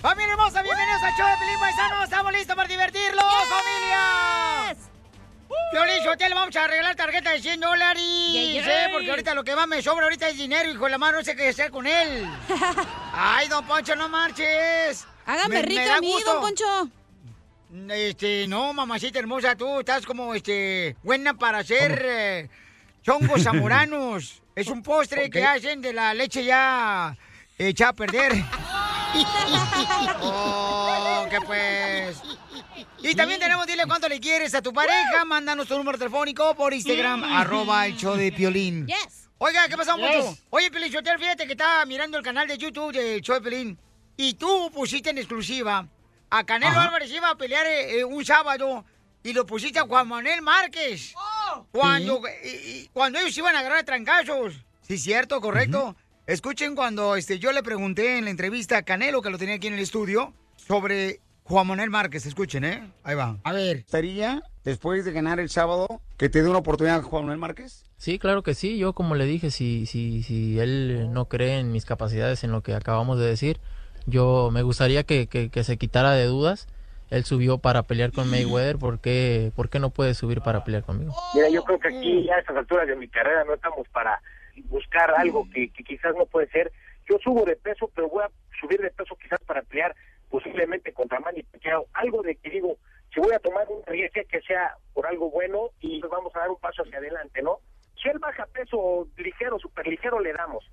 ¡Familia hermosa! ¡Bienvenidos al show de Pelín Paisano! ¡Estamos listos para divertirlos, familia! Piolín Hotel, vamos a arreglar tarjeta de 100 dólares. Yeah, yeah. Sí, porque ahorita lo que más me sobra ahorita es dinero, hijo de la mano, no sé qué hacer con él. Ay, don Poncho, no marches. Hágame rica a mí, don Poncho. Este, no, mamacita hermosa, tú estás como, este, buena para hacer eh, chongos zamoranos. es un postre que hacen de la leche ya hecha a perder. oh, que pues. Y también tenemos, dile cuánto le quieres a tu pareja. Mándanos tu número telefónico por Instagram, arroba el show de Piolín. Oiga, ¿qué pasó, Yes. mucho? Oye, Piolín, Sotelo, fíjate que estaba mirando el canal de YouTube del show de Piolín. Y tú pusiste en exclusiva a Canelo Ajá. Álvarez iba a pelear eh, eh, un sábado y lo pusiste a Juan Manuel Márquez. Cuando, y- y- cuando ellos iban a agarrar trancazos. Sí, cierto, correcto. Escuchen cuando este, yo le pregunté en la entrevista a Canelo, que lo tenía aquí en el estudio, sobre Juan Manuel Márquez. Escuchen, ¿eh? Ahí va. A ver. ¿Estaría, después de ganar el sábado, que te dé una oportunidad Juan Manuel Márquez? Sí, claro que sí. Yo, como le dije, si, si, si él no cree en mis capacidades, en lo que acabamos de decir, yo me gustaría que, que, que se quitara de dudas. Él subió para pelear con Mayweather, ¿por qué, ¿por qué no puede subir para pelear conmigo? Mira, yo creo que aquí ya a estas alturas de mi carrera no estamos para buscar algo que, que quizás no puede ser. Yo subo de peso, pero voy a subir de peso quizás para pelear posiblemente contra Manny Pacquiao. Algo de que digo, si voy a tomar un riesgo que sea por algo bueno y vamos a dar un paso hacia adelante, ¿no? Si él baja peso ligero, super ligero, le damos.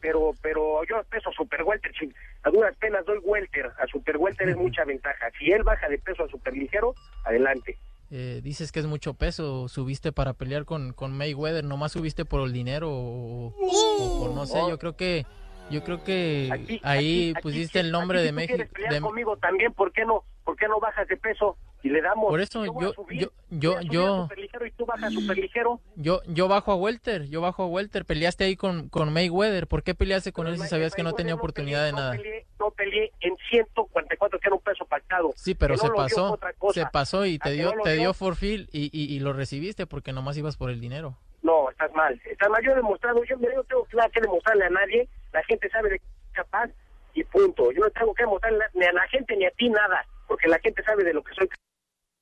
Pero pero yo peso super welter, si a duras penas doy welter, a super welter es mucha ventaja. Si él baja de peso a super ligero, adelante. Eh, dices que es mucho peso, subiste para pelear con, con Mayweather, nomás subiste por el dinero o, o por no sé, yo creo que yo creo que ahí Aquí- pusiste aquí- el nombre de México. de- conmigo también, ¿por qué no? ¿Por qué no bajas de peso y le damos? Por eso yo- subir, yo- yo- yo- superligero y tú bajas ligero. Yo, yo bajo a Welter, yo bajo a Welter, peleaste ahí con, con Mayweather, ¿por qué peleaste con él si sabías que no tenía oportunidad de nada? No peleé en 144, que era un peso pactado. Sí, pero se no pasó, se pasó y ¿A te dio, no te dio? dio for feel y, y, y lo recibiste porque nomás ibas por el dinero. No, estás mal. Estás mal. Yo he demostrado, yo, yo no tengo nada que demostrarle a nadie. La gente sabe de qué es capaz y punto. Yo no tengo que demostrarle ni a la gente ni a ti nada, porque la gente sabe de lo que soy.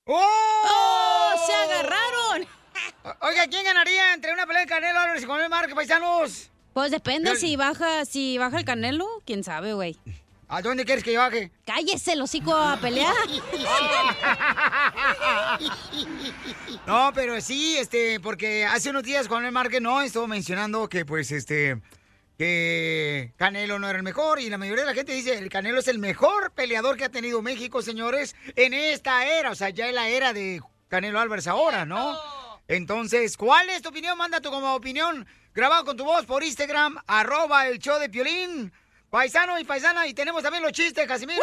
¡Oh! ¡Se agarraron! Oiga, ¿quién ganaría entre una pelea de Canelo Álvarez y Juan Márquez, paisanos? Pues depende si baja, si baja el canelo, quién sabe, güey. ¿A dónde quieres que yo baje? Cállese el hocico a pelear. No, pero sí, este, porque hace unos días Juan Márquez no estuvo mencionando que, pues, este, que Canelo no era el mejor y la mayoría de la gente dice el Canelo es el mejor peleador que ha tenido México, señores, en esta era, o sea, ya es la era de Canelo Álvarez ahora, ¿no? Entonces, ¿cuál es tu opinión? Manda tu como opinión grabado con tu voz por Instagram, arroba el show de Piolín, paisano y paisana, y tenemos también los chistes, Casimiro.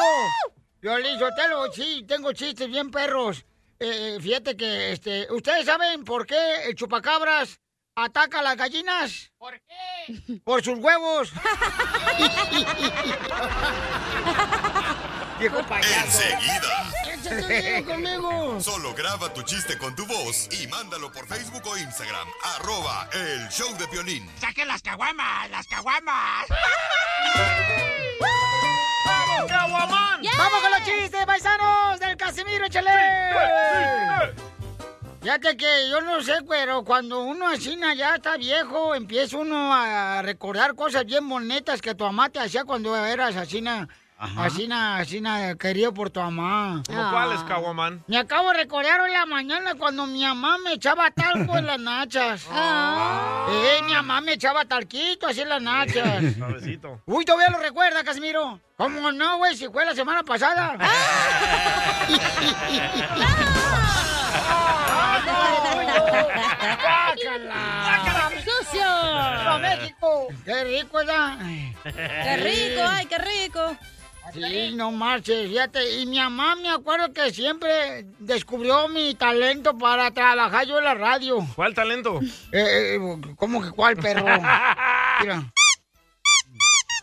Piolín, Sotelo, sí, tengo chistes bien perros. Eh, fíjate que, este, ¿ustedes saben por qué el chupacabras ataca a las gallinas? ¿Por qué? Por sus huevos. Viejo payaso. Enseguida. Échate conmigo. Solo graba tu chiste con tu voz y mándalo por Facebook o Instagram. Arroba el show de violín. ¡Saquen las caguamas! ¡Las caguamas! ¡Vamos, caguamán! ¡Vamos con los chistes, paisanos! ¡Del Casimiro, échale! Fíjate que yo no sé, pero cuando uno asina ya está viejo, empieza uno a recordar cosas bien bonitas que tu mamá te hacía cuando eras asina, asina, asina, querido por tu mamá. ¿Cómo cuáles, Caguaman? Me acabo de recordar hoy en la mañana cuando mi mamá me echaba talco en las nachas. Eh, mi mamá me echaba talquito así en las nachas. Suavecito. Uy, todavía lo recuerda, Casimiro. ¿Cómo no, güey? Si fue la semana pasada. ¡Sucio! ¡A México! ¡Qué rico, ¿verdad? ¡Qué rico! ¡Ay, qué rico! Sí, no marches, fíjate. Y mi mamá me acuerdo que siempre descubrió mi talento para trabajar yo en la radio. ¿Cuál talento? Eh, eh, ¿Cómo que cuál, perro? Mira.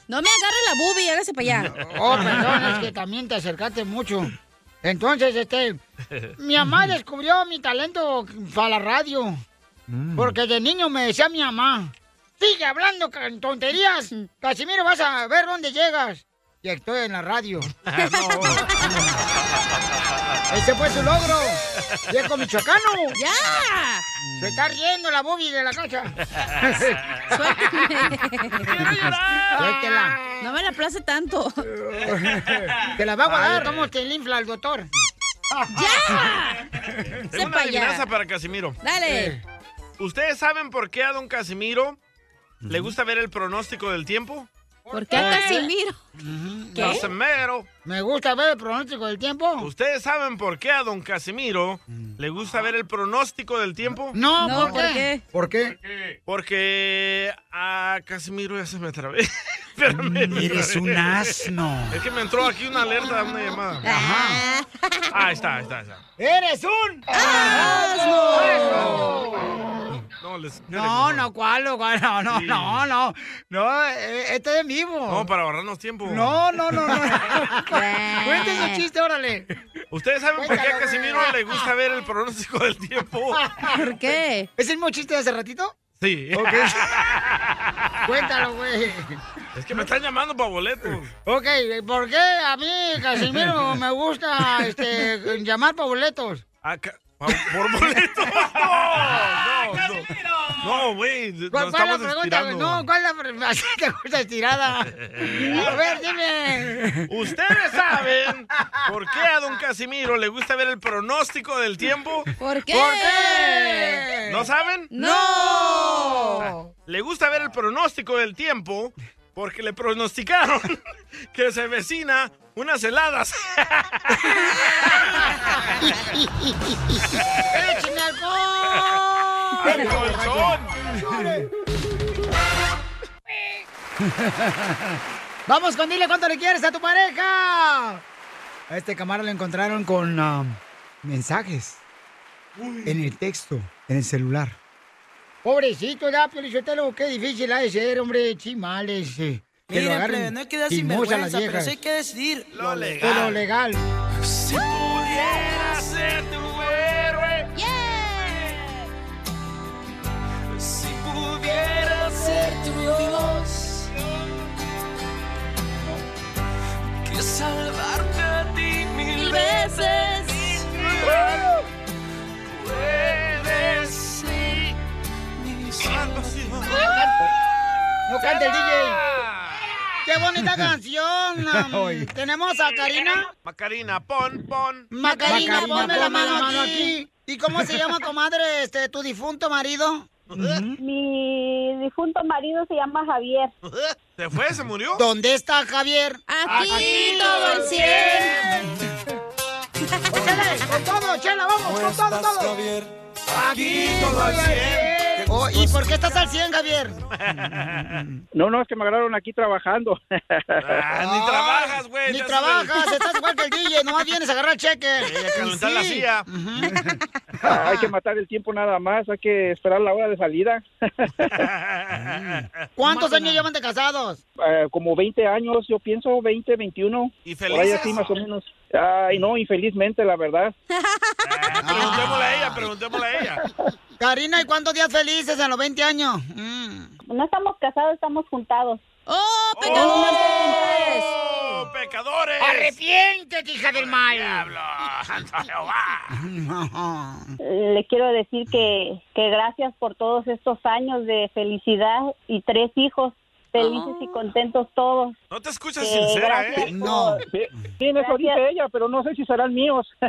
No me agarre la boobie, hágase para allá. Oh, perdón, es que también te acercaste mucho. Entonces, este, mi mamá descubrió mi talento para la radio. Porque de niño me decía mi mamá, sigue hablando con tonterías. Casimiro, vas a ver dónde llegas. Y estoy en la radio. Ese fue su logro. Viejo michoacano. ¡Ya! Se está riendo la boobie de la cacha. Suéltela. No me la place tanto. Te la va a guardar. ¿Cómo te le infla el doctor? ¡Ya! Tengo Sepa una ya. para Casimiro. Dale. ¿Ustedes saben por qué a don Casimiro le gusta ver el pronóstico del tiempo? ¿Por qué a Casimiro? ¿Qué? Casimiro. Me gusta ver el pronóstico del tiempo. ¿Ustedes saben por qué a don Casimiro le gusta ver el pronóstico del tiempo? No, No, ¿por, ¿por qué? qué? ¿Por qué? Porque a Casimiro ya se me trabé. Espérame. Eres un asno. Es que me entró aquí una alerta, una llamada. Ah. Ah, ahí está, ahí está, ahí está. ¡Eres un asno! No, les- No, no, ¿cuál? No, no, Sí. no, no. No, eh, este es en vivo. No, para ahorrarnos tiempo. No, no, no, no. Cuente su chiste, órale. ¿Ustedes saben por qué a Casimiro le gusta ver el pronóstico del tiempo? ¿Por qué? ¿Es el mismo chiste de hace ratito? Sí. Ok. Cuéntalo, güey. Es que me están llamando para boletos. Ok, ¿por qué a mí, Casimiro, me gusta este, llamar para boletos? Ah, ¿Por boletos? No, no, no. No, güey, ¿Cuál, cuál es la pregunta? estirando. No, ¿cuál es la pregunta? Así te gusta estirada. A ver, dime. ¿Ustedes saben por qué a don Casimiro le gusta ver el pronóstico del tiempo? ¿Por qué? ¿Por qué? ¿No saben? ¡No! Le gusta ver el pronóstico del tiempo porque le pronosticaron que se vecina unas heladas. ¡Écheme alcohol! ¡Al colchón! Vamos con dile cuánto le quieres a tu pareja. A este camarada lo encontraron con um, mensajes en el texto, en el celular. Pobrecito, ya, Piolichotelo, qué difícil ha de ser, hombre, chimales. eh, que lo Miren, agarren plebe, no hay que dar sinvergüenza, pero sí hay que decidir Lo legal. De lo legal. Si pudiera ser tu pudiera ser tu Dios, que salvarte a ti mil veces. Puedes ser mi salvación. No canta el DJ. ¡Qué bonita canción! um, Tenemos a Karina. Macarina, pon, pon. Macarina, Macarina, ponme la mano, aquí. ¿Y cómo se llama, comadre, este, tu difunto marido? Mi difunto marido se llama Javier. ¿Se fue? ¿Se murió? ¿Dónde está Javier? Aquí todo el. ¡Con todo, Chela! ¡Vamos! ¡Con todo, todo! Aquí todo 100. Oh, ¿Y por qué estás al 100, Javier? No, no, es que me agarraron aquí trabajando. Ah, ni trabajas, güey. Ni trabajas, estás igual que el DJ, nomás vienes a agarrar el cheque. el- a calentar la Sí. silla. hay que matar el tiempo nada más, hay que esperar la hora de salida. ¿Cuántos años llevan de casados? Eh, como 20 años, yo pienso, 20, 21. ¿Y Por ahí felices? así más o menos. Ay, no, infelizmente, la verdad. Ah, preguntémosle a ella, preguntémosle a ella. Karina, ¿y cuántos días felices en los 20 años? Mm. No estamos casados, estamos juntados. ¡Oh, pecadores! ¡Oh, pecadores! ¡Arrepiéntete, hija del mal! ¡Diablo! Jehová. Le quiero decir que, que gracias por todos estos años de felicidad y tres hijos felices y contentos todos. No te escuchas Que sincera, ¿eh? por- Sí, sí, en eso dice ella, pero no sé si serán míos.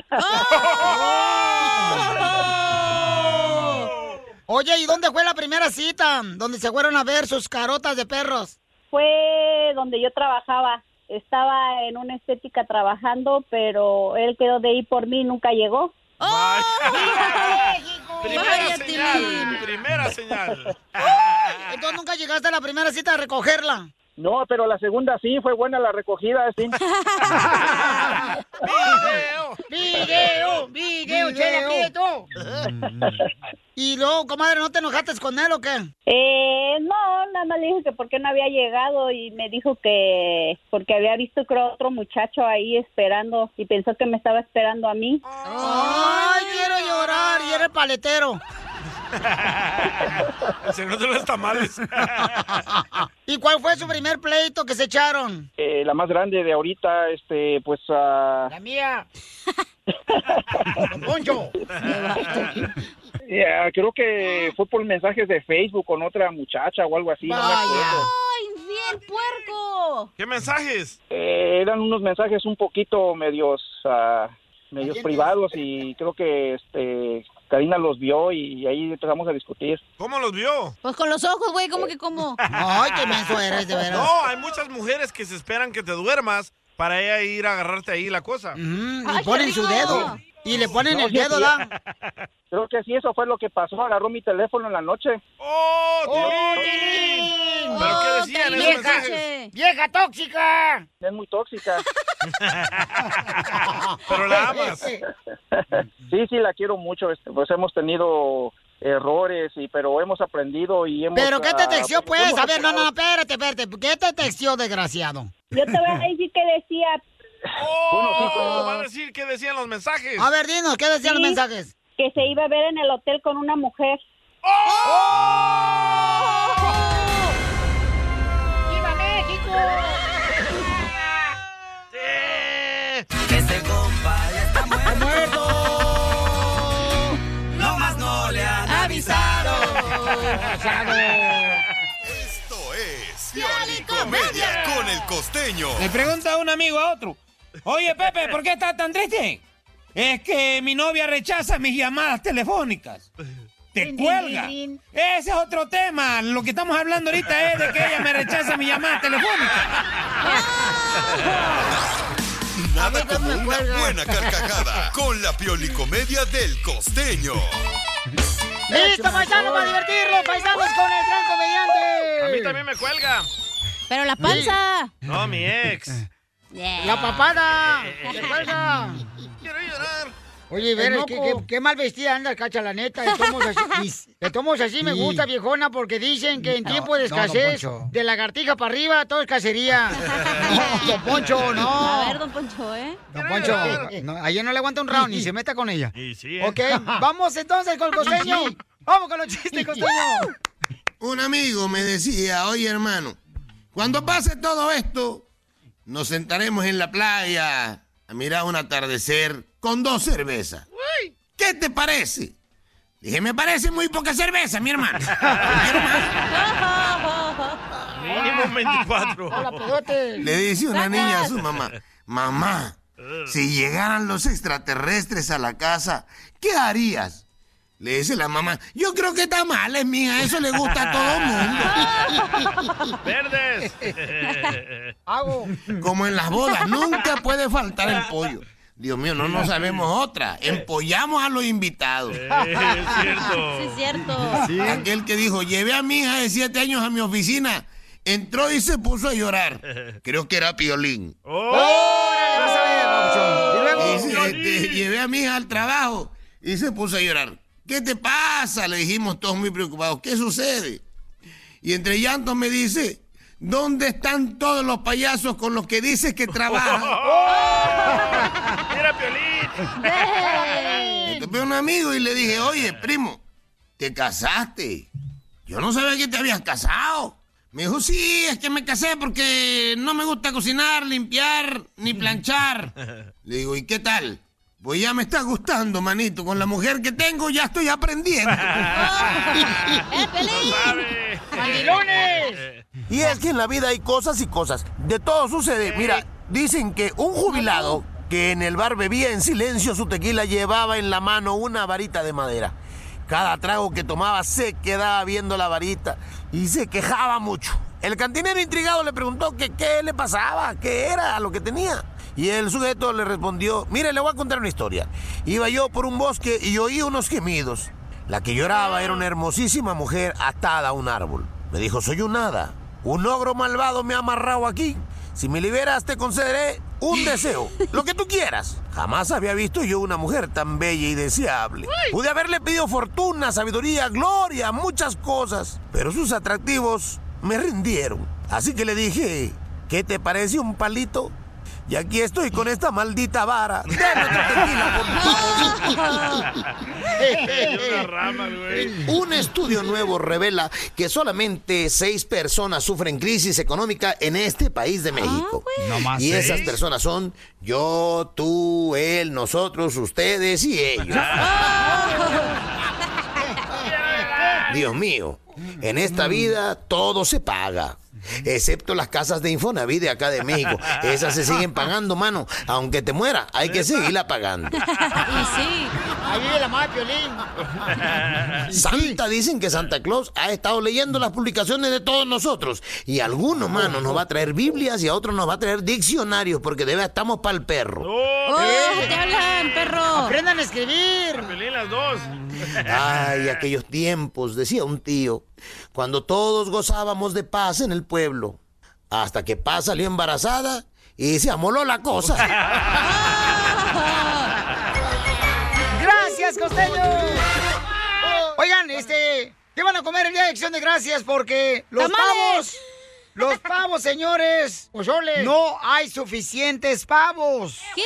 Oye, ¿y dónde fue la primera cita? Donde se fueron a ver sus carotas de perros. Fue donde yo trabajaba. Estaba en una estética trabajando, pero él quedó de ir por mí y nunca llegó. Primera Vaya, señal, primera señal. Entonces nunca llegaste a la primera cita a recogerla. No, pero la segunda sí, fue buena la recogida, sí. ¡Video! ¡Video! ¡Chela quieto! Y luego, comadre, ¿no te enojaste con él o qué? Eh, no, nada más le dije que por qué no había llegado y me dijo que porque había visto creo otro muchacho ahí esperando y pensó que me estaba esperando a mí. ¡Ay, quiero llorar! Y era el paletero. Se no de los tamales. ¿Y cuál fue su primer pleito que se echaron? Eh, la más grande de ahorita, este, pues... ah, La mía. Poncho. ya, creo que fue por mensajes de Facebook con otra muchacha o algo así. no me acuerdo. ¡Ay, bien, puerco! ¿Qué mensajes? Eh, eran unos mensajes un poquito medios ah, medios privados y creo que este Karina los vio y ahí empezamos a discutir. ¿Cómo los vio? Pues con los ojos, güey, ¿cómo que cómo? Ay, qué menso eres, de veras. No, hay muchas mujeres que se esperan que te duermas para ella ir a agarrarte ahí la cosa. Mm, y ponen su dedo. Y le ponen No, el dedo. ¿da? Creo que sí, eso fue lo que pasó. Agarró mi teléfono en la noche. ¡Oh, Tilín! ¿Pero qué decían esos ¡Vieja! mensajes? ¡Vieja tóxica! Es muy tóxica. Pero la amas. Sí, sí, la quiero mucho. este, Pues hemos tenido errores, y pero hemos aprendido y hemos... ¿Pero qué te ah, texteó, pues? A ver, no, no, espérate, espérate. ¿Qué te texteó, desgraciado? Yo te voy a decir que decía, Oh, va a decir qué decían los mensajes. A ver, dinos, ¿qué decían los Sí. mensajes? que se iba a ver en el hotel con una mujer. ¡Viva México! Este compa ya está muerto. No más no le han avisado. Esto es Piolicomedia con el costeño. Le pregunta un amigo a otro. Oye, Pepe, ¿por qué estás tan triste? Es que mi novia rechaza mis llamadas telefónicas. Te cuelga. Ese es otro tema. Lo que estamos hablando ahorita es de que ella me rechaza mis llamadas telefónicas. Nada como una buena carcajada con la Piolicomedia del costeño. ¡Listo, paisano, para divertirlo! ¡Paisanos con el gran comediante! A mí también me cuelga. Pero la panza. No, mi ex. ¡La papada! ¡Se cuelga! Quiero llorar. Oye, ver, qué, moco. qué- qué mal vestida anda, cacha, la neta. De tomos así, de tomos así me Sí. gusta, viejona, porque dicen que en No, tiempo de no, escasez, Poncho. de lagartija para arriba, todo es cacería. No, don Poncho, no. A ver, don Poncho, ¿eh? Don Poncho, no, a ella no le aguanta un round, ni se meta con ella. Y sí, ¿eh? Ok, vamos entonces con el costeño. Vamos con los chistes, costeño. Un amigo me decía, oye hermano, cuando pase todo esto, nos sentaremos en la playa a mirar un atardecer con dos cervezas. ¿Qué te parece? Dije, me parece muy poca cerveza, mi hermano. Mínimo 24. Hola, pedote. Le dice una niña a su mamá, mamá, si llegaran los extraterrestres a la casa, ¿qué harías? Le dice la mamá, yo creo que tamales, mija, eso le gusta a todo mundo. Verdes. Hago. Como en las bodas, nunca puede faltar el pollo. Dios mío, no nos sabemos otra. Empollamos a los invitados. es cierto. Sí, es cierto. Aquel que dijo, llevé a mi hija de siete años a mi oficina, entró y se puso a llorar. Creo que era Piolín. ¡Órale, vas a ver, Papuchón! Y este, llevé a mi hija al trabajo y se puso a llorar. ¿Qué te pasa? Le dijimos todos muy preocupados. ¿Qué sucede? Y entre llantos me dice, ¿dónde están todos los payasos con los que dices que trabajan? Mira, Piolín. Me topé a un amigo y le dije, oye, primo, ¿te casaste? Yo no sabía que te habías casado. Me dijo, sí, es que me casé porque no me gusta cocinar, limpiar ni planchar. Le digo, ¿y qué tal? Pues ya me está gustando, manito. Con la mujer que tengo ya estoy aprendiendo. ¡Eh! ¡Mandilones! Y es que en la vida hay cosas y cosas. De todo sucede. Mira, dicen que un jubilado que en el bar bebía en silencio su tequila llevaba en la mano una varita de madera. Cada trago que tomaba se quedaba viendo la varita y se quejaba mucho. El cantinero intrigado le preguntó que qué le pasaba, qué era lo que tenía. Y el sujeto le respondió, mire, le voy a contar una historia. Iba yo por un bosque y oí unos gemidos. La que lloraba era una hermosísima mujer atada a un árbol. Me dijo, soy un hada. Un ogro malvado me ha amarrado aquí. Si me liberas te concederé un deseo, lo que tú quieras. Jamás había visto yo una mujer tan bella y deseable. Pude haberle pedido fortuna, sabiduría, gloria, muchas cosas, pero sus atractivos me rindieron. Así que le dije, ¿qué te parece un palito? Y aquí estoy con esta maldita vara. Dame otro tequila, por favor. Un estudio nuevo revela que solamente seis personas sufren crisis económica en este país de México. No más y esas seis. personas son yo, tú, él, nosotros, ustedes y ellos. Dios mío, en esta vida todo se paga. Excepto las casas de Infonavit de acá de México. Esas se siguen pagando, mano. Aunque te muera, hay que seguirla pagando. Y sí. Ahí vive la madre Piolín. Santa dicen que Santa Claus ha estado leyendo las publicaciones de todos nosotros. Y a algunos, mano, nos va a traer Biblias y a otros nos va a traer diccionarios porque de verdad estamos para el perro. ¡Oh, te hablan, perro! Aprendan a escribir. Pelín las dos. Ay, aquellos tiempos, decía un tío, cuando todos gozábamos de paz en el pueblo. Hasta que paz salió embarazada y se amoló la cosa. ¡Gracias, costeño! Oigan, este, ¿qué van a comer el día de acción de gracias? Porque los ¡Tamales! pavos, los pavos, señores, no hay suficientes pavos. ¿Qué?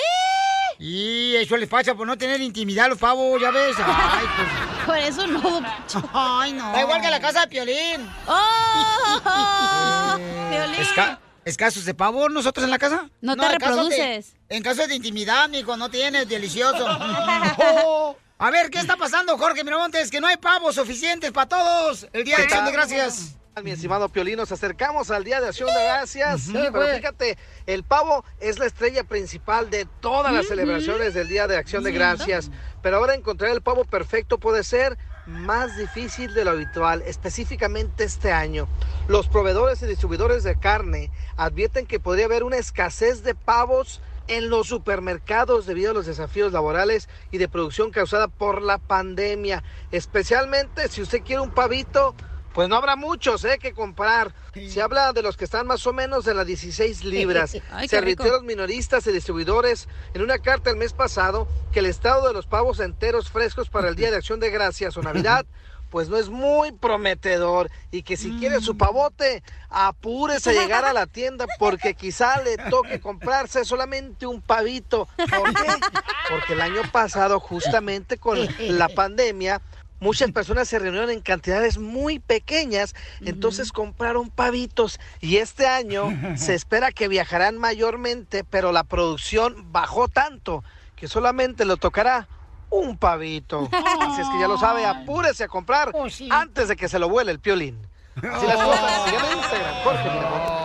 Y eso les pasa por no tener intimidad a los pavos, ya ves. Ay, pues. Por eso no, Ay, no. Da igual que la casa de Piolín. ¡Oh! Piolín. Esca- ¿Escasos de pavo nosotros en la casa? No te en caso de- reproduces. en caso de intimidad, mijo, no tienes, delicioso. Oh. A ver, ¿qué está pasando, Jorge Miramontes? Que no hay pavos suficientes para todos. El día de acción de gracias. Mi estimado Piolín, nos acercamos al Día de Acción de Gracias. Ujú. pero fíjate, el pavo es la estrella principal de todas las celebraciones del Día de Acción de Sí. Gracias. Pero ahora encontrar el pavo perfecto puede ser más difícil de lo habitual, específicamente este año. Los proveedores y distribuidores de carne advierten que podría haber una escasez de pavos en los supermercados debido a los desafíos laborales y de producción causada por la pandemia. Especialmente si usted quiere un pavito, pues no habrá muchos ¿eh? que comprar. Se habla de los que están más o menos de las 16 libras. Ay, Se qué rico. advirtieron minoristas y distribuidores en una carta el mes pasado que el estado de los pavos enteros frescos para el Día de Acción de Gracias o Navidad pues no es muy prometedor. Y que si quiere su pavote, apúrese a llegar a la tienda porque quizá le toque comprarse solamente un pavito. ¿Por qué? Porque el año pasado, justamente con la pandemia, muchas personas se reunieron en cantidades muy pequeñas, entonces compraron pavitos. Y este año se espera que viajarán mayormente, pero la producción bajó tanto que solamente lo tocará un pavito. Así es que ya lo sabe, apúrese a comprar antes de que se lo vuele el piolín. Así las cosas. Síganme en Instagram, Jorge Miramontes.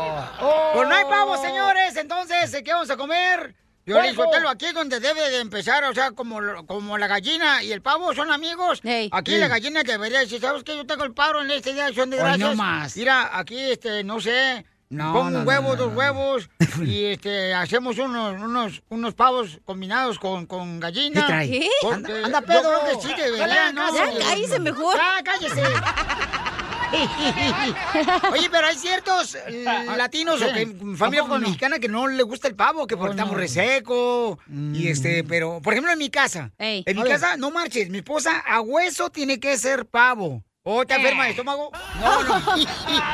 Pues no hay pavos, señores. Entonces, ¿qué vamos a comer? Yo Sotelo, aquí es donde debe de empezar, o sea, como, como la gallina y el pavo son amigos. Aquí Sí. la gallina debería decir, ¿sabes qué? Yo tengo el pavo en este día de acción de Hoy gracias. no más. Mira, aquí, este, no sé, No, pongo no, un no, huevo, no, dos no. huevos, y este, hacemos unos, unos, unos pavos combinados con, con gallina. ¿Qué trae? ¿Qué? Porque Anda- yo anda creo pedo. que sí debería, ¿no? Ya cállese mejor. Ya, cállese. Oye, pero hay ciertos eh, latinos o que familia mexicana que no le gusta el pavo, que porque está muy reseco. Y este, pero, por ejemplo, en mi casa. En mi casa, no marches, mi esposa a hueso tiene que ser pavo. ¿O está enferma de estómago? No, no.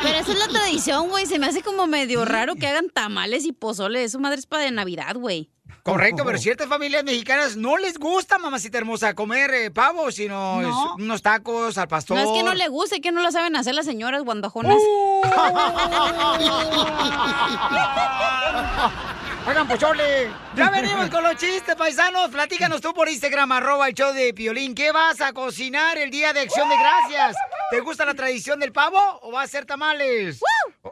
Pero esa es la tradición, güey. Se me hace como medio raro que hagan tamales y pozole. Eso madre es para de Navidad, güey. Correcto, pero ciertas familias mexicanas no les gusta, mamacita hermosa, comer eh, pavo, sino No. es- unos tacos al pastor. No es que no le guste, es que no lo saben hacer las señoras guandajonas. Hagan pozole. Ya venimos con los chistes, paisanos. Platícanos tú por Instagram, arroba el show de Piolín. ¿Qué vas a cocinar el día de Acción de Gracias? ¿Te gusta la tradición del pavo o va a ser tamales?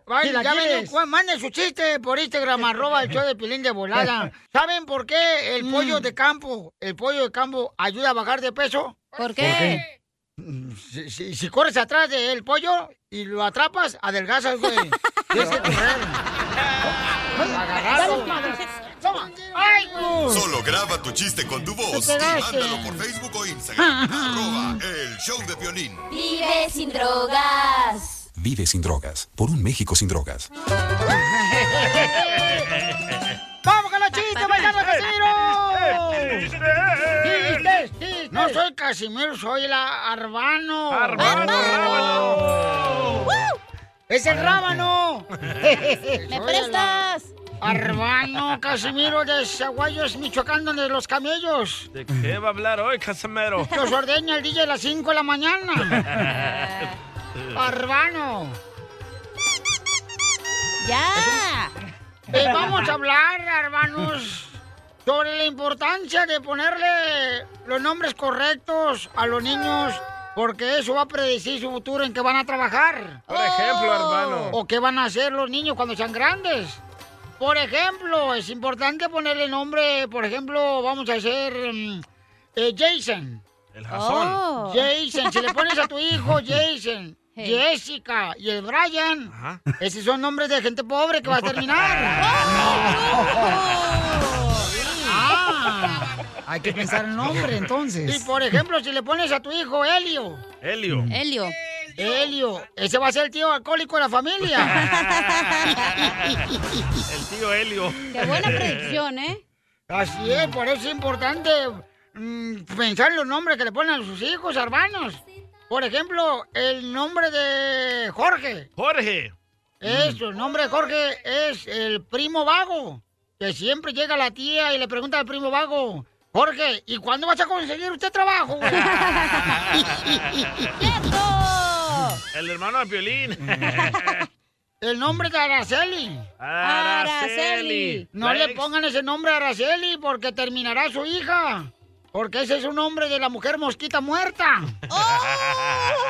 Ay, ya ven, manden su chiste por Instagram, arroba el show de Piolín de volada. ¿Saben por qué el pollo de campo, el pollo de campo ayuda a bajar de peso? ¿Por qué? Si, si- si corres atrás del pollo y lo atrapas, adelgazas, güey. Tienes que correr. Agarrado. Toma. ¡Ay! Solo graba tu chiste con tu voz y mándalo por Facebook o Instagram. arroba el show de violín. Vive sin drogas. Vive sin drogas. Por un México sin drogas. ¡Vamos con los chistes, bailando Casimiro! ¡Chistes, chistes! No soy Casimiro, soy el Arbano. Arbano, Rábano! ¡Es el Rábano! ¿Me prestas? Arbano, Casimiro de Zaguayos, Michoacán, donde los camellos. ¿De qué va a hablar hoy, Casamero? Los ordeña el DJ a las 5 de la mañana. Arbano. ¡Ya! Eh, vamos a hablar, hermanos, sobre la importancia de ponerle los nombres correctos a los niños, porque eso va a predecir su futuro en que van a trabajar. Por ejemplo, hermano. O qué van a hacer los niños cuando sean grandes. Por ejemplo, es importante ponerle nombre, por ejemplo, vamos a hacer mm, eh, Jason. El Jason. Oh. Jason, si le pones a tu hijo Jason, Jessica y el Brian, esos son nombres de gente pobre que va a terminar. Ah, hay que pensar el nombre entonces. Y por ejemplo, si le pones a tu hijo Helio. Helio. Helio. Helio, ese va a ser el tío alcohólico de la familia. El tío Helio. Qué buena predicción, ¿eh? Así es, por eso es importante mm, pensar en los nombres que le ponen a sus hijos, hermanos. Por ejemplo, el nombre de Jorge. Jorge. Eso, el nombre de Jorge es el primo vago. Que siempre llega la tía y le pregunta al primo vago, Jorge, ¿y cuándo vas a conseguir usted trabajo? güey?" El hermano de Piolín. el nombre de Araceli. Araceli. No le pongan ese nombre a Araceli porque terminará su hija. Porque ese es un nombre de la mujer mosquita muerta.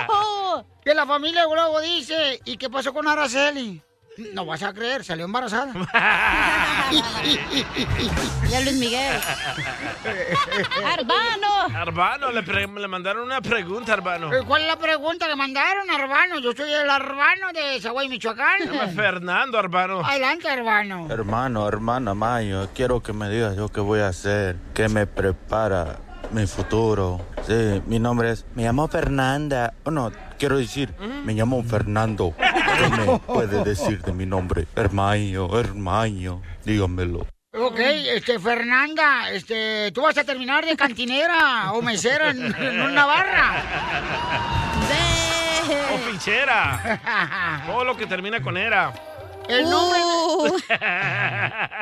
¡Oh! Que la familia luego dice, ¿y qué pasó con Araceli? No vas a creer, salió embarazada. Ya Luis Miguel. ¡Arbano! Arbano, le, pre- le mandaron una pregunta, Arbano. ¿Cuál es la pregunta que mandaron, Arbano? Yo soy el Arbano de Zaguay, Michoacán. Se llama Fernando Arbano. Adelante, Arbano. Hermano, hermana Mayo, quiero que me digas yo qué voy a hacer, qué me prepara mi futuro. Sí, mi nombre es, me llamo Fernanda. Oh, no, quiero decir, me llamo Fernando. ¿Qué me puede decir de mi nombre? Hermaño, hermaño, dígamelo. Ok, este, Fernanda, este, tú vas a terminar de cantinera o mesera en, en una barra. O fichera. Todo lo que termina con era. El nombre Uh.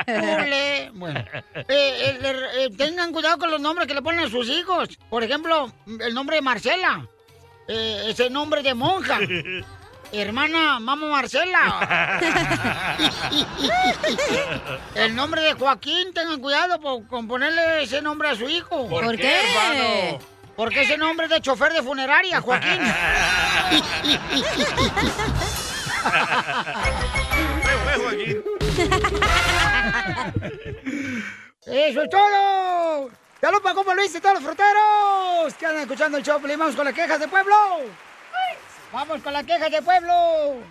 Ule. Bueno, eh, el- eh, tengan cuidado con los nombres que le ponen a sus hijos. Por ejemplo, el nombre de Marcela. Eh, ese nombre de monja. Hermana, mamá Marcela. El nombre de Joaquín, tengan cuidado por- con ponerle ese nombre a su hijo. ¿Por ¿Por qué, hermano? Porque ese nombre es de chofer de funeraria, Joaquín. ¡Eso es todo! ¡Saludos para Compa Luis y todos los fruteros! que andan escuchando el show? ¡Vamos con las quejas de pueblo! ¡Vamos con las quejas de pueblo!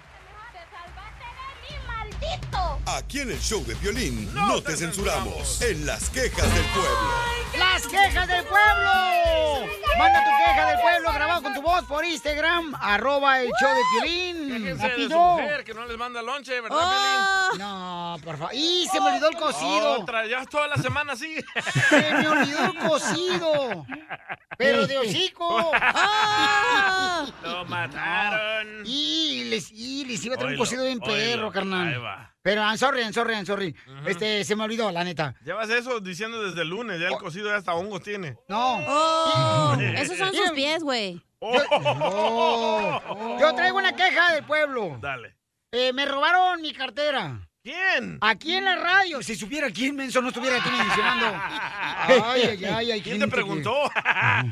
Aquí en el show de violín no, te censuramos. En las quejas del pueblo. ¡Las quejas del pueblo! Manda tu queja del pueblo grabado con tu voz por Instagram, arroba el show de Piolín. Quéjense de su Rápido. mujer que no les manda lonche, ¿verdad, Piolín? No, por favor. ¡Y se me olvidó el cocido! Otra, ya toda la semana así. ¡Se me olvidó el cocido! ¡Pero de hocico! Lo mataron. Y les, y les iba a traer un Oílo, cocido bien perro. Ahí carnal. va. Pero, I'm sorry, I'm sorry, I'm sorry. Este, se me olvidó, la neta. Llevas eso diciendo desde el lunes, ya el cocido ya hasta hongos tiene. No. Oh, esos son sus pies, güey. Oh. Yo traigo una queja del pueblo. Dale. Eh, me robaron mi cartera. ¿Quién? Aquí en la radio. Si supiera quién menso no estuviera aquí mencionando. Ay, ay, ay, hay ¿Quién gente te preguntó? que-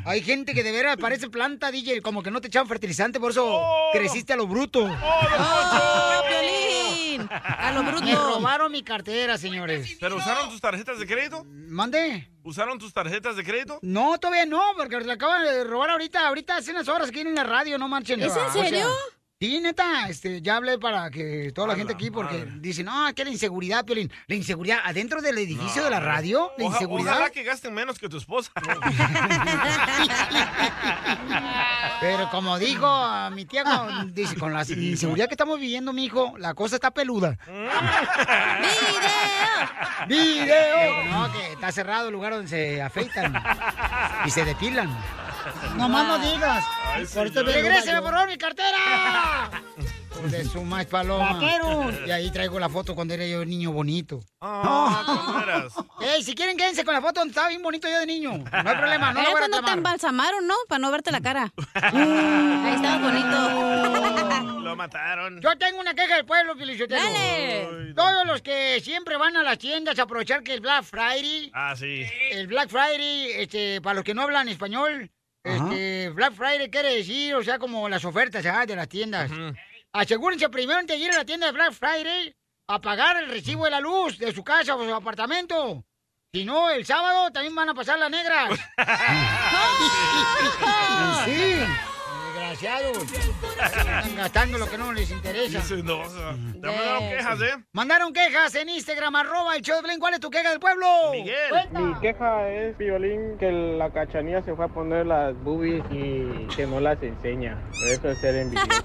hay gente que de veras parece planta, DJ, como que no te echaban fertilizante, por eso creciste a lo bruto. ¡Oh, Piolín! A lo bruto. Me robaron mi cartera, señores. ¿Pero usaron tus tarjetas de crédito? ¿Mande? ¿Usaron tus tarjetas de crédito? No, todavía no, porque la acaban de robar ahorita, ahorita hace unas horas aquí en la radio, no marchen. ¿Es en O sea, serio? Sí, neta, este, ya hablé para que toda la gente aquí, porque dicen, no, es que la inseguridad, Piolín, la inseguridad adentro del edificio de la radio, la Oja- inseguridad. Ojalá que gasten menos que tu esposa. Pero como dijo a mi tía, con- dice, con la inseguridad que estamos viviendo, mi hijo, la cosa está peluda. ¡Video! ¡Video! No, que está cerrado el lugar donde se afeitan y se depilan. No más no digas. Ay, Por esto- señor. ¡Regréseme, por favor, mi cartera! De su más paloma. Vaqueros. Y ahí traigo la foto cuando era yo niño bonito. Ah, ¿cuándo eras? Ey, si quieren, quédense con la foto donde estaba bien bonito yo de niño. No hay problema, no Era lo voy a cuando te embalsamaron, ¿no? Para no verte la cara. Ahí estabas bonito. Lo mataron. Yo tengo una queja del pueblo, Felicitero. Dale. Todos los que siempre van a las tiendas a aprovechar que es Black Friday, Ah, sí. el Black Friday, este, para los que no hablan español, este, Black Friday quiere decir, o sea, como las ofertas ah, de las tiendas. Asegúrense primero antes de ir a la tienda de Black Friday a pagar el recibo de la luz de su casa o su apartamento. Si no, el sábado también van a pasar las negras. sí. Desgraciados. Están gastando lo que no les interesa. Qué sendosa. Ya mandaron quejas, ¿eh? Mandaron quejas en Instagram, arroba el show de Piolín. ¿Cuál es tu queja del pueblo? Cuenta. Mi queja es, Piolín, que la cachanía se fue a poner las boobies y que no las enseña. Eso es ser envidioso.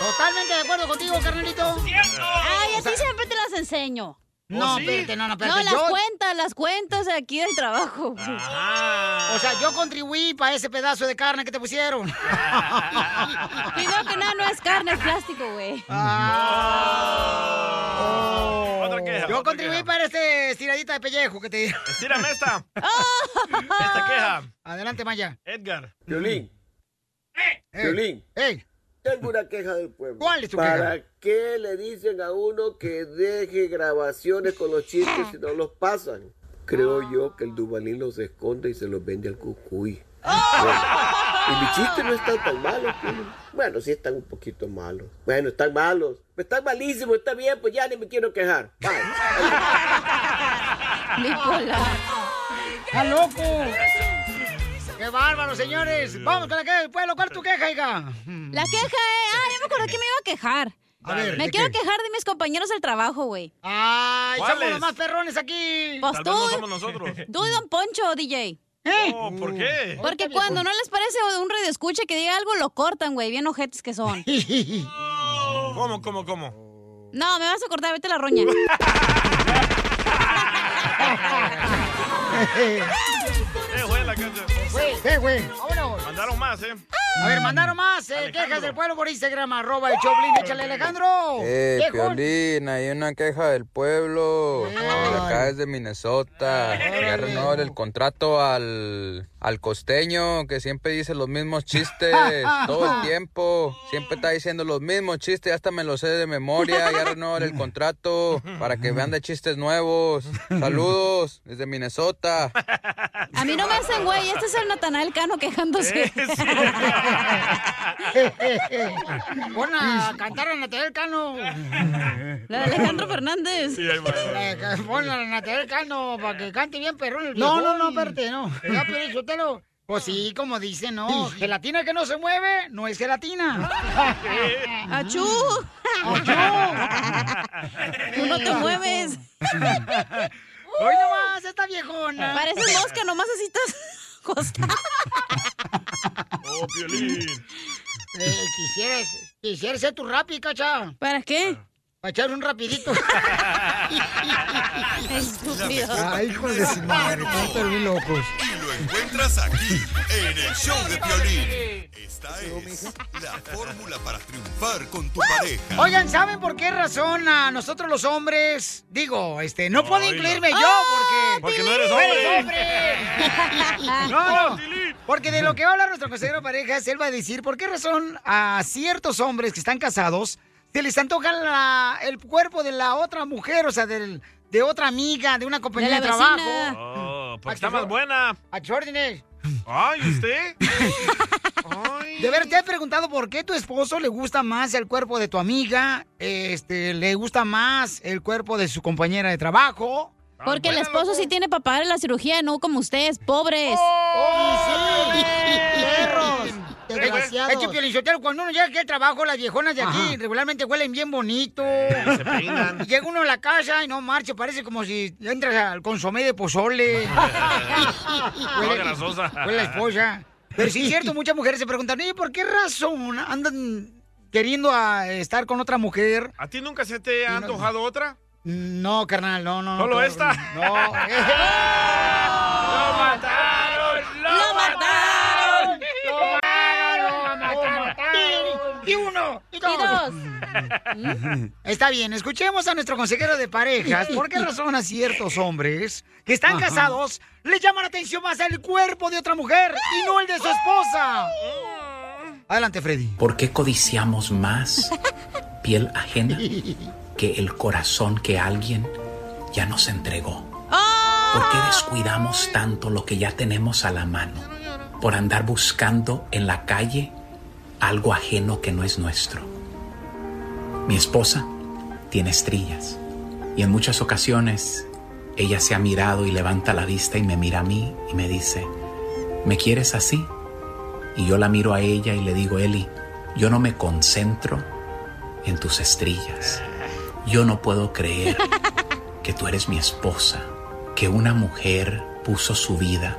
Totalmente de acuerdo contigo, carnalito. Ay, a ti siempre te las enseño. No, espérate, no, no, espérate. No, las Yo- cuentas, las cuentas de aquí del trabajo. O sea, yo contribuí para ese pedazo de carne que te pusieron. Primero que nada, no es carne, es plástico, güey. Otra queja. Yo otra contribuí queja. para este estiradita de pellejo que te dieron. Estírame esta. Esta queja. Adelante, Maya. Edgar. Violín. Violín. Tengo una queja del pueblo. ¿Cuál es tu ¿Para queja? qué le dicen a uno que deje grabaciones con los chistes si no los pasan? Creo yo que el Dubalín los esconde y se los vende al cucuy. Bueno, y mis chistes no están tan malos. Piolín. Bueno, sí están un poquito malos. Bueno, están malos. Están malísimos, está bien, pues ya ni me quiero quejar. Bipolar. ¡Está loco! ¡Qué bárbaro, señores! Vamos con la queja del pueblo. ¿Cuál es tu queja, hija? La queja es... Ah, ya me acordé que me iba a quejar. A ver, me ¿de quiero qué? quejar de mis compañeros del trabajo, güey. ¡Ay, somos ¿Cuáles? los más perrones aquí! Pues Tal tú, vez no somos nosotros. tú y Don Poncho, DJ. ¿Eh? Oh, ¿Por qué? Porque cuando no les parece un radio escucha que diga algo, lo cortan, güey. Bien ojetes que son. ¿Cómo, cómo, cómo? No, me vas a cortar, vete la roña. Eh, güey, la canción. Güey, eh, güey, vámonos. Mandaron más, ¿eh? A ver, mandaron más eh, quejas del pueblo por Instagram, arroba el Choplin. Échale, Alejandro. Eh. Piolín, hay una queja del pueblo. De acá es de Minnesota. Ya renovó el contrato al, al costeño que siempre dice los mismos chistes todo el tiempo. Siempre está diciendo los mismos chistes, ya hasta me los sé de memoria. Ya renovó el contrato para que vean de chistes nuevos. Saludos desde Minnesota. A mí no me hacen, güey. Este es el Natanael Cano quejándose. Pon a cantar a Natalia Cano. La de Alejandro Fernández. Sí, ahí va. Eh, Pon a Natalia Cano para que cante bien perrón el No, no, no, espérate, no. Ya, pero Sotelo, Pues sí, como dice, no. Gelatina que no se mueve, no es gelatina. ¡Achú! ¡Achú! Tú no te mueves. Hoy nomás, esta viejona. Pareces mosca, nomás así estás acostada. Oh, Piolín. Eh, quisieras, quisieras ser tu rapi, cacha. ¿Para qué? Para echar un rapidito. Estúpido. Ay, hijos de su madre, están bien locos. Y lo encuentras aquí, en el show de Piolín. Esta es la fórmula para triunfar con tu pareja. Oigan, ¿saben por qué razón a nosotros los hombres? Digo, este, no puedo Oiga. incluirme yo ¡Ah, porque. Porque no eres ¡No hombre. hombre! no, no. Porque de lo que va a hablar nuestro consejero de parejas, él va a decir por qué razón a ciertos hombres que están casados se les antoja la- el cuerpo de la otra mujer, o sea, del- de otra amiga, de una compañía de, trabajo. Oh, porque está más buena. A órdenes. Ay, ¿usted? De ver, te he preguntado por qué tu esposo le gusta más el cuerpo de tu amiga, este, le gusta más el cuerpo de su compañera de trabajo. Porque el esposo sí tiene para pagar la cirugía, no como ustedes, pobres. ¡Oh. Es que, Piolinsotelo, cuando uno llega aquí al trabajo, las viejonas de aquí Ajá. regularmente huelen bien bonito. se peinan. Y llega uno a la casa y no marche, parece como si entras al consomé de pozole. Toda grasosa. Huele la esposa. Pero sí es cierto, muchas mujeres se preguntan, oye, ¿por qué razón andan queriendo a estar con otra mujer? ¿A ti nunca se te ha antojado otra? No, carnal, no, no. ¿Solo no, esta? No. ¡Lo mataron! ¡Lo mataron! ¡Lo mataron! Y dos. Está bien, escuchemos a nuestro consejero de parejas. ¿Por qué razón a ciertos hombres que están Ajá. casados le llaman la atención más el cuerpo de otra mujer y no el de su esposa? Adelante, Freddy. ¿Por qué codiciamos más piel ajena que el corazón que alguien ya nos entregó? ¿Por qué descuidamos tanto lo que ya tenemos a la mano? Por andar buscando en la calle algo ajeno que no es nuestro. Mi esposa tiene estrías y en muchas ocasiones ella se ha mirado y levanta la vista y me mira a mí y me dice, ¿me quieres así? Y yo la miro a ella y le digo, Eli, yo no me concentro en tus estrillas. Yo no puedo creer que tú eres mi esposa, que una mujer puso su vida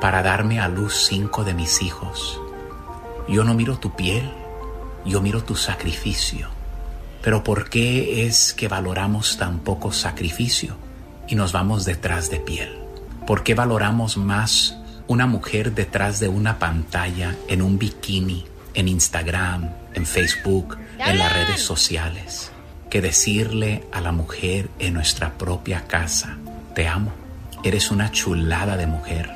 para darme a luz cinco de mis hijos. Yo no miro tu piel, yo miro tu sacrificio. Pero ¿por qué es que valoramos tan poco sacrificio y nos vamos detrás de piel? ¿Por qué valoramos más una mujer detrás de una pantalla en un bikini, en Instagram, en Facebook, en las redes sociales, que decirle a la mujer en nuestra propia casa, te amo, eres una chulada de mujer,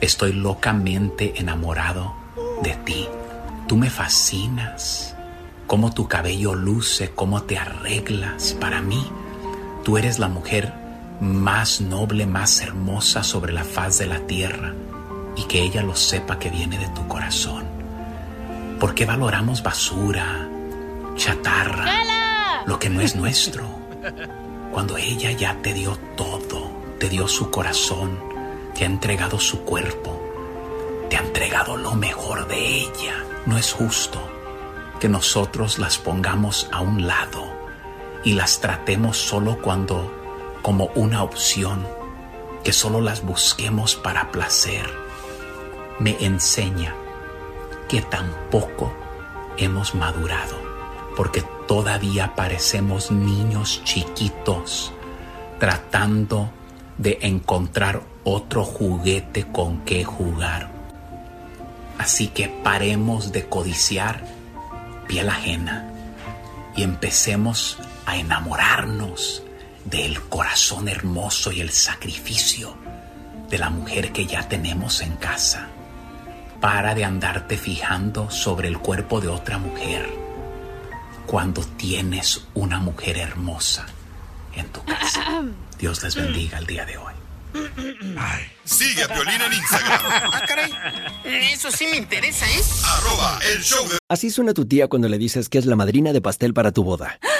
estoy locamente enamorado de ti, tú me fascinas, cómo tu cabello luce, cómo te arreglas, para mí, tú eres la mujer más noble, más hermosa sobre la faz de la tierra y que ella lo sepa que viene de tu corazón. ¿Por qué valoramos basura, chatarra, lo que no es nuestro? Cuando ella ya te dio todo, te dio su corazón, te ha entregado su cuerpo, te ha entregado lo mejor de ella. No es justo que nosotros las pongamos a un lado y las tratemos solo cuando como una opción, que solo las busquemos para placer. Me enseña que tampoco hemos madurado, porque todavía parecemos niños chiquitos tratando de encontrar otro juguete con que jugar. Así que paremos de codiciar piel ajena y empecemos a enamorarnos del corazón hermoso y el sacrificio de la mujer que ya tenemos en casa. Para de andarte fijando sobre el cuerpo de otra mujer cuando tienes una mujer hermosa en tu casa. Dios les bendiga el día de hoy. Sigue a Piolín en Instagram. Ah, caray. Eso sí me interesa, ¿eh? Arroba el show de... Así suena tu tía cuando le dices que es la madrina de pastel para tu boda.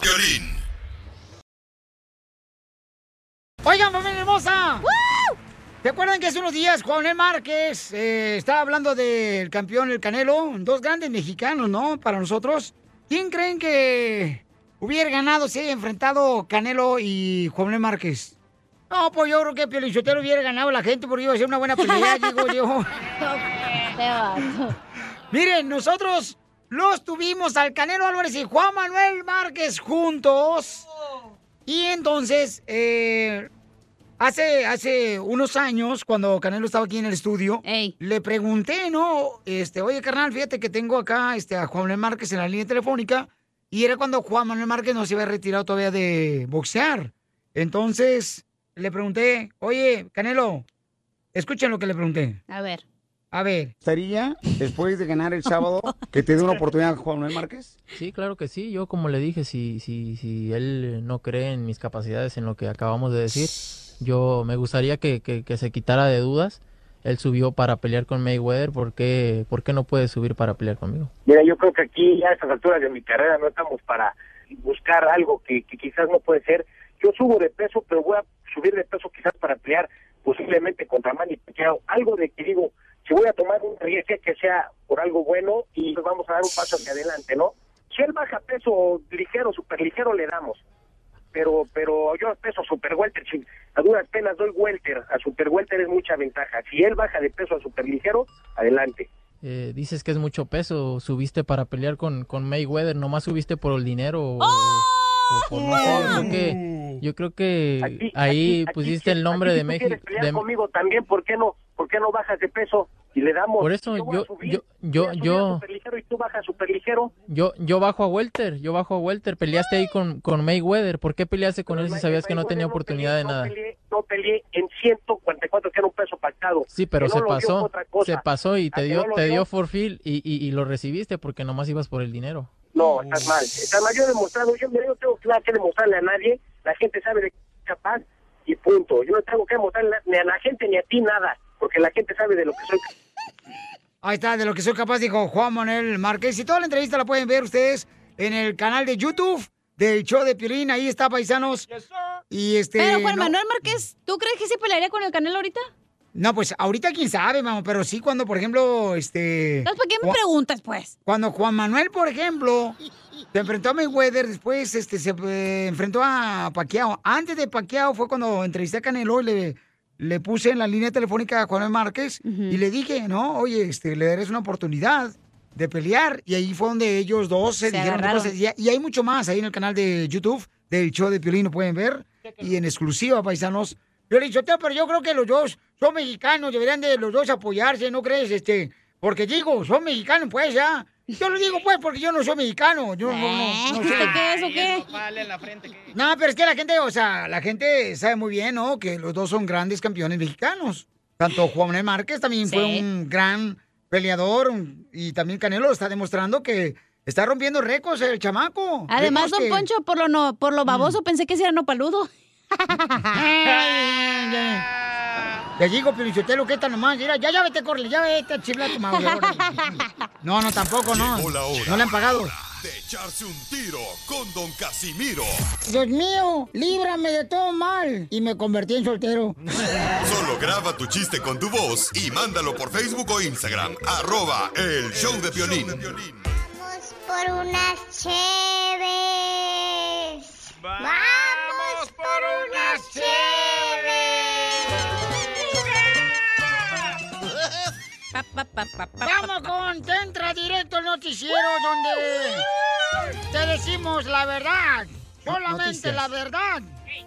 Piolín. Oigan, familia hermosa. ¿Se acuerdan que hace unos días Juan Manuel Márquez eh, estaba hablando del campeón El Canelo? Dos grandes mexicanos, ¿no? Para nosotros. ¿Quién creen que hubiera ganado si haya enfrentado Canelo y Juan Manuel Márquez? No, pues yo creo que Piolichotero hubiera ganado la gente porque iba a ser una buena pelea, digo yo. Miren, nosotros los tuvimos al Canelo Álvarez y Juan Manuel Márquez juntos. Y entonces, eh, hace, hace unos años, cuando Canelo estaba aquí en el estudio, le pregunté, ¿no? Este, oye, carnal, fíjate que tengo acá este, a Juan Manuel Márquez en la línea telefónica. Y era cuando Juan Manuel Márquez no se había retirado todavía de boxear. Entonces, le pregunté, oye, Canelo, escuchen lo que le pregunté. A ver. A ver, ¿estaría después de ganar el sábado que te dé una oportunidad Juan Manuel Márquez? Sí, claro que sí. Yo, como le dije, si, si, si él no cree en mis capacidades, en lo que acabamos de decir, yo me gustaría que, que, que se quitara de dudas. Él subió para pelear con Mayweather. ¿Por qué, ¿Por qué no puede subir para pelear conmigo? Mira, yo creo que aquí ya a estas alturas de mi carrera no estamos para buscar algo que, que quizás no puede ser. Yo subo de peso, pero voy a subir de peso quizás para pelear posiblemente contra Manny Pacquiao. Algo de que digo, si voy a tomar un riesgo que sea por algo bueno y nos vamos a dar un paso hacia adelante, ¿no? Si él baja peso ligero, super ligero, le damos. Pero pero yo peso super welter, si a duras penas doy welter, a super welter es mucha ventaja. Si él baja de peso a super ligero, adelante. Eh, dices que es mucho peso. ¿Subiste para pelear con, con Mayweather? ¿Nomás subiste por el dinero? O, o por no sé, yo creo que, yo creo que ahí pusiste el nombre Aquí, de México. quieres pelear de- conmigo también, ¿por qué no? ¿Por qué no bajas de peso y le damos? Por eso yo- yo- yo- yo- y tú bajas. Yo, yo bajo a Welter, yo bajo a Welter. Peleaste ahí con, con Mayweather. ¿Por qué peleaste con él si sabías que no tenía oportunidad de nada? No peleé en 144, que era un peso pactado. Sí, pero se pasó, se pasó y ¿A te dio, te dio? dio for feel y, y, y lo recibiste porque nomás ibas por el dinero. No, estás mal. Estás mal. Yo he demostrado, yo, no tengo nada que demostrarle a nadie. La gente sabe de qué es capaz y punto. Yo no tengo que demostrarle ni a la gente ni a ti nada, porque la gente sabe de lo que soy. Ahí está, de lo que soy capaz, dijo Juan Manuel Márquez. Y toda la entrevista la pueden ver ustedes en el canal de YouTube del show de Piolín. Ahí está, paisanos. Y este... Pero Juan no- Manuel Márquez, ¿tú crees que se pelearía con el Canelo ahorita? No, pues ahorita quién sabe, mamá, pero sí cuando, por ejemplo, este... Entonces, ¿por qué me Juan- preguntas, pues? Cuando Juan Manuel, por ejemplo, se enfrentó a Mayweather, después este, se eh, enfrentó a Pacquiao. Antes de Pacquiao fue cuando entrevisté a Canelo y le, le puse en la línea telefónica a Juan Márquez y le dije, no, oye, este, le darás una oportunidad de pelear. Y ahí fue donde ellos dos se, Se dijeron cosas. Y, y hay mucho más ahí en el canal de YouTube del show de Piolín, lo pueden ver. Y en exclusiva, paisanos. Yo le he dicho, "Teo, pero yo creo que los dos son mexicanos, deberían de los dos apoyarse, ¿no crees? Este, porque digo, son mexicanos, pues, ya. Yo lo digo, pues, porque yo no soy mexicano. Yo no, no. ¿Usted qué es o qué? No, pero es que la gente, o sea, la gente sabe muy bien, ¿no? Que los dos son grandes campeones mexicanos. Tanto Juan Manuel Márquez también fue un gran peleador un- y también Canelo está demostrando que está rompiendo récords el chamaco. Además, don que- Poncho, por lo, no, por lo baboso, pensé que sí era no Te digo, Pelichotelo, que esta nomás. Mira, ya, ya vete, corre, ya vete, chifla tu madre. No, no, tampoco, no. Llegó la hora. No le han pagado. De echarse un tiro con Don Casimiro. Dios mío, líbrame de todo mal. Y me convertí en soltero. Solo graba tu chiste con tu voz y mándalo por Facebook o Instagram. Arroba el show de violín. por unas cheves. Vamos por unas Vamos con Te entra directo el noticiero donde te decimos la verdad. Solamente Noticias. la verdad.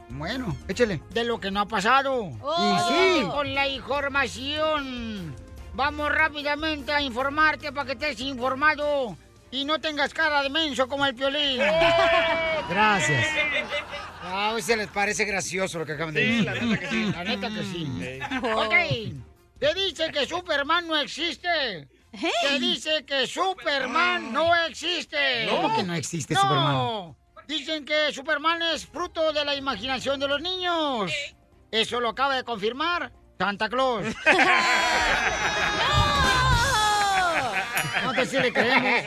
Bueno, échale. De lo que no ha pasado. Oh. y sí, con la información. Vamos rápidamente a informarte para que estés informado. y no tengas cara de menso como el piolín. Gracias. A hoy se les parece gracioso lo que acaban de Sí, decir. la neta que sí. La neta que sí. Sí. Ok. Te dice que Superman no existe. ¿Eh? Te dice que Superman no existe. ¿Cómo que no existe no. Superman? Dicen que Superman es fruto de la imaginación de los niños. Eso lo acaba de confirmar Santa Claus. No te si le creemos.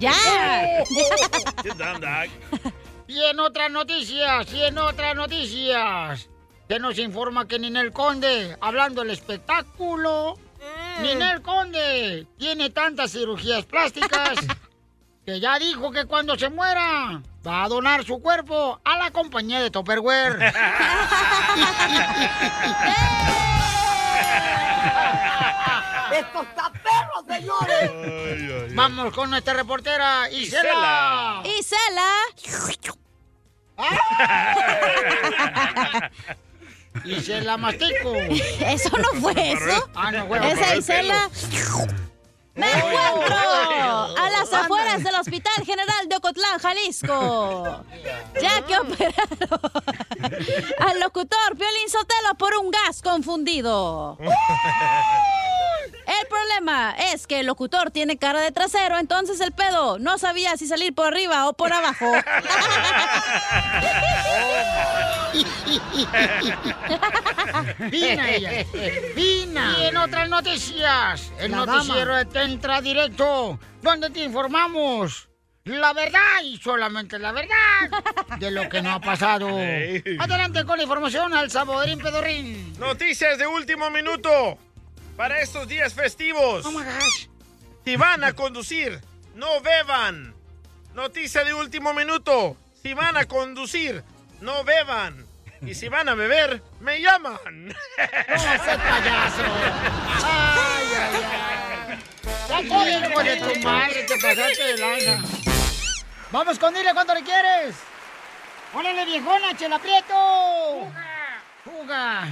¡Ya! Y en otras noticias, y en otras noticias, se nos informa que Ninel Conde, hablando del espectáculo, Ninel Conde tiene tantas cirugías plásticas que ya dijo que cuando se muera va a donar su cuerpo a la compañía de Tupperware. ¡Esto está perro, señores! Vamos con nuestra reportera Isela. Isela. Isela Mastico. Eso no fue eso. Ah, no, bueno, Esa Isela. Me encuentro a las afueras del Hospital General de Ocotlán, Jalisco. Ya que operaron al locutor Piolín Sotelo por un gas confundido. El problema es que el locutor tiene cara de trasero, entonces el pedo no sabía si salir por arriba o por abajo. Vina ella. Vina. Y en otras noticias, el La noticiero dama. de Tentra Directo, donde te informamos la verdad y solamente la verdad de lo que no ha pasado. Adelante con la información al Saborín Pedorrín. Noticias de último minuto para estos días festivos. Oh my gosh. Si van a conducir, no beban. Noticia de último minuto. Si van a conducir, no beban. Y si van a beber, me llaman. No seas payaso. Ay, ay, ay. Ya qué hijo de tu madre, te pasaste de lanza. Vamos con dile cuánto le quieres. Órale, viejona, chela prieto. Juga.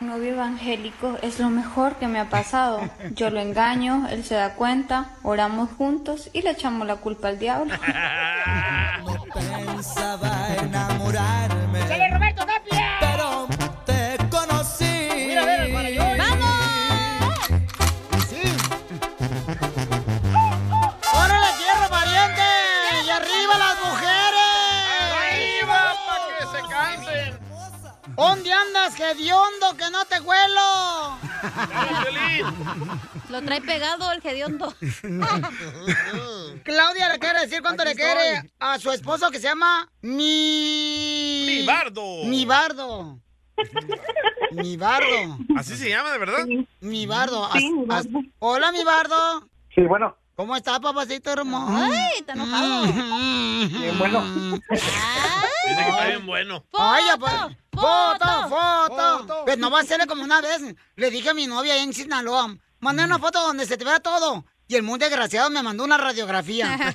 novio evangélico es lo mejor que me ha pasado. Yo lo engaño, él se da cuenta, oramos juntos y le echamos la culpa al diablo. Pensaba enamorarme. ¿Dónde andas, hediondo, que no te huelo? Lo trae pegado el hediondo. Claudia le quiere decir cuánto le quiere a su esposo que se llama Mi... Mi bardo. Mi bardo. Mi bardo. ¿Así se llama, de verdad? Mi bardo. Sí, As- mi as- Hola, mi bardo. Sí, bueno. ¿Cómo está, papacito hermoso? Ay, está enojado. Bien, bueno. Dice que está bien bueno. Ay, ya, pues. Foto, foto. Pues no va a ser como una vez. Le dije a mi novia ahí en Sinaloa, mandé una foto donde se te vea todo. Y el muy desgraciado me mandó una radiografía.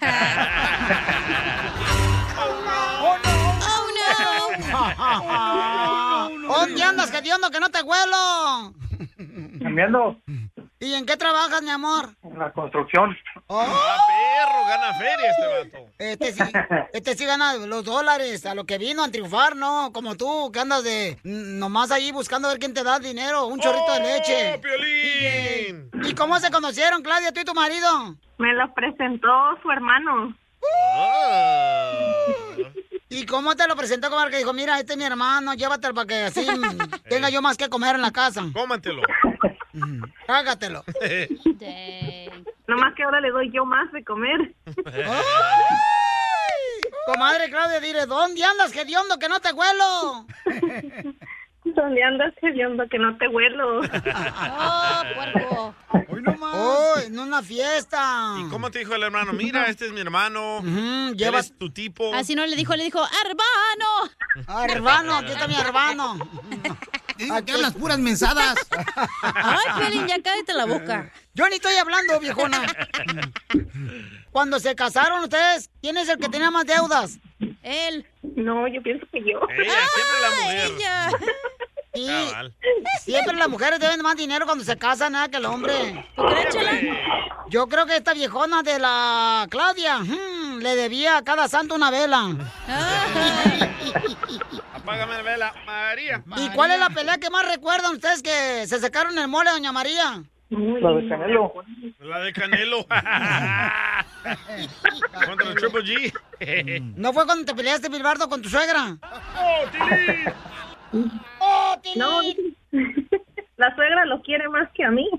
Oh, ¿Dónde andas, hediondo, que no te huelo? Cambiando ¿Y en qué trabajas, mi amor? en la construcción. Ah, perro, gana feria este vato. Este sí, este sí gana los dólares, a lo que vino a triunfar, ¿no? Como tú, que andas de mm, nomás ahí buscando a ver quién te da dinero, un chorrito de leche. ¡Oh, Piolín! ¿Y cómo se conocieron, Claudia, tú y tu marido? Me lo presentó su hermano. Ah. ¿Y cómo te lo presentó? Como el que dijo, mira, este es mi hermano, llévatelo para que así tenga yo más que comer en la casa. Cómatelo. Cágatelo. Nomás que ahora le doy yo más de comer. Comadre Claudia, dile, ¿dónde andas, hediondo, que no te huelo? ¿Dónde andas hediondo que no te huelo? Oh, puerco. Oh, en una fiesta. ¿Y cómo te dijo el hermano? Mira, este es mi hermano. lleva- Él es tu tipo. Así no le dijo, le dijo, hermano. Ah, hermano, aquí está mi hermano. ¿Qué hablas puras mensadas? Ay, Piolín, ya cállate la boca. Yo ni estoy hablando, viejona. Cuando se casaron ustedes, ¿quién es el que tenía más deudas? Él. No, yo pienso que yo. Ella, siempre la mujer. Ella. Y siempre las mujeres deben más dinero cuando se casan nada que el hombre. ¿Tú crees, Chela? Yo creo que esta viejona de la Claudia hmm, le debía a cada santo una vela. Apágame la vela, María. ¿Y cuál es la pelea que más recuerdan ustedes que se secaron el mole, doña María? La de Canelo. La de Canelo. Contra el Triple G. ¿No fue cuando te peleaste, Bilbardo, con tu suegra? ¡Oh, Tilín! ¡Oh, No, la suegra lo quiere más que a mí.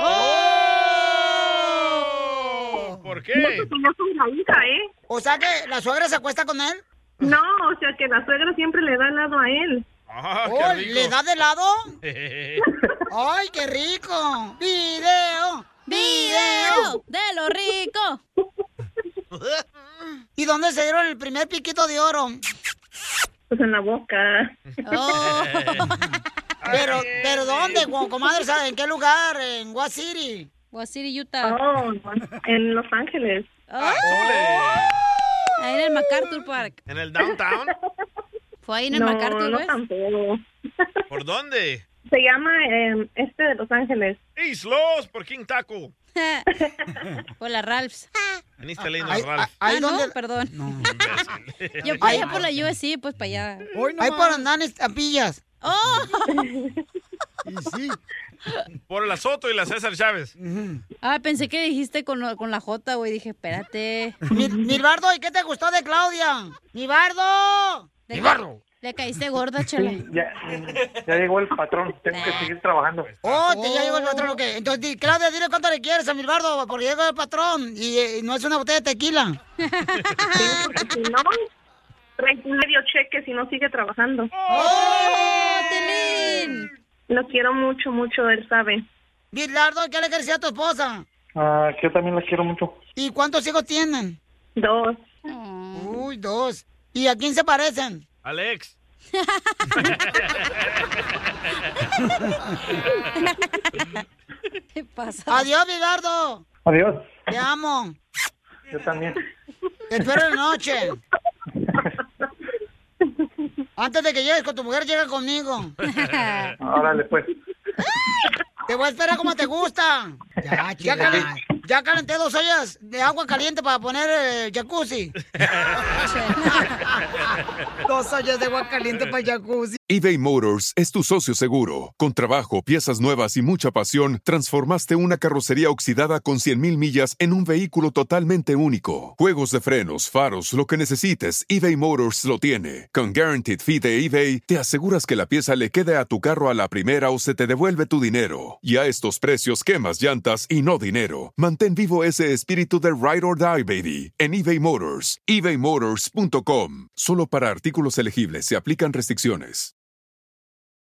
¡Oh! ¿Por No, porque yo soy la hija, ¿eh? O sea que la suegra se acuesta con él. No, o sea que la suegra siempre le da helado a él. Ah, Oh, ¿Le da de lado? ¡Ay, qué rico! ¡Video! ¡Video! ¡De lo rico! ¿Y dónde se dieron el primer piquito de oro? Pues en la boca. Oh. Pero, pero ¿dónde, co- comadre? ¿Sabe en qué lugar? ¿En What City? What City, Utah. Oh, en Los Ángeles. Oh. Ahí en el MacArthur Park. ¿En el downtown? Fue ahí en el no, MacArthur, no tampoco. ¿Por dónde? Se llama eh, este de Los Ángeles. Islos, por King Taco. Por la Ralphs. Veniste leyendo Ahí- Ralph. ahí ah, no, perdón. Imbécil. Yo por allá por la USC, pues para allá. Ahí por andar en estampillas. ¡Oh! Y sí. Por la Soto y la César Chávez. Ah, pensé que dijiste con, con la J, güey. Dije, espérate. Milbardo, ¿y qué te gustó de Claudia? ¡Milbardo! Le- Le caíste gorda, chela. Ya, ya llegó el patrón. Tengo que seguir trabajando. Oh, te ya llegó el patrón, ¿ok? Entonces, di- Claudia, dile cuánto le quieres a Milbardo, porque llegó el patrón y eh, no es una botella de tequila. Si no, trae medio cheque si no sigue trabajando. ¡Oh, Tilín! Lo quiero mucho, mucho, él sabe. Milbardo, ¿qué le quieres decir a tu esposa? Ah, que yo también la quiero mucho. ¿Y cuántos hijos tienen? Dos. Uy, dos. ¿Y a quién se parecen? Alex. ¿Qué pasa? Adiós, Milbardo. Adiós. Te amo. Yo también. Te espero en la noche. Antes de que llegues con tu mujer, llega conmigo. Órale, pues. Te voy a esperar como te gusta. Ya, ya, calen- ya calenté dos ollas de agua caliente para poner el jacuzzi. dos ollas de agua caliente para el jacuzzi. eBay Motors es tu socio seguro. Con trabajo, piezas nuevas y mucha pasión, transformaste una carrocería oxidada con 100.000 millas en un vehículo totalmente único. Juegos de frenos, faros, lo que necesites, eBay Motors lo tiene. Con Guaranteed Fee de eBay, te aseguras que la pieza le quede a tu carro a la primera o se te devuelve tu dinero. Y a estos precios, quemas llantas y no dinero. Mantén vivo ese espíritu de Ride or Die, baby, en eBay Motors. ebaymotors.com. Solo para artículos elegibles se aplican restricciones.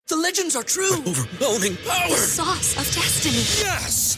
The legends are true. overwhelming power! The sauce of destiny. Yes!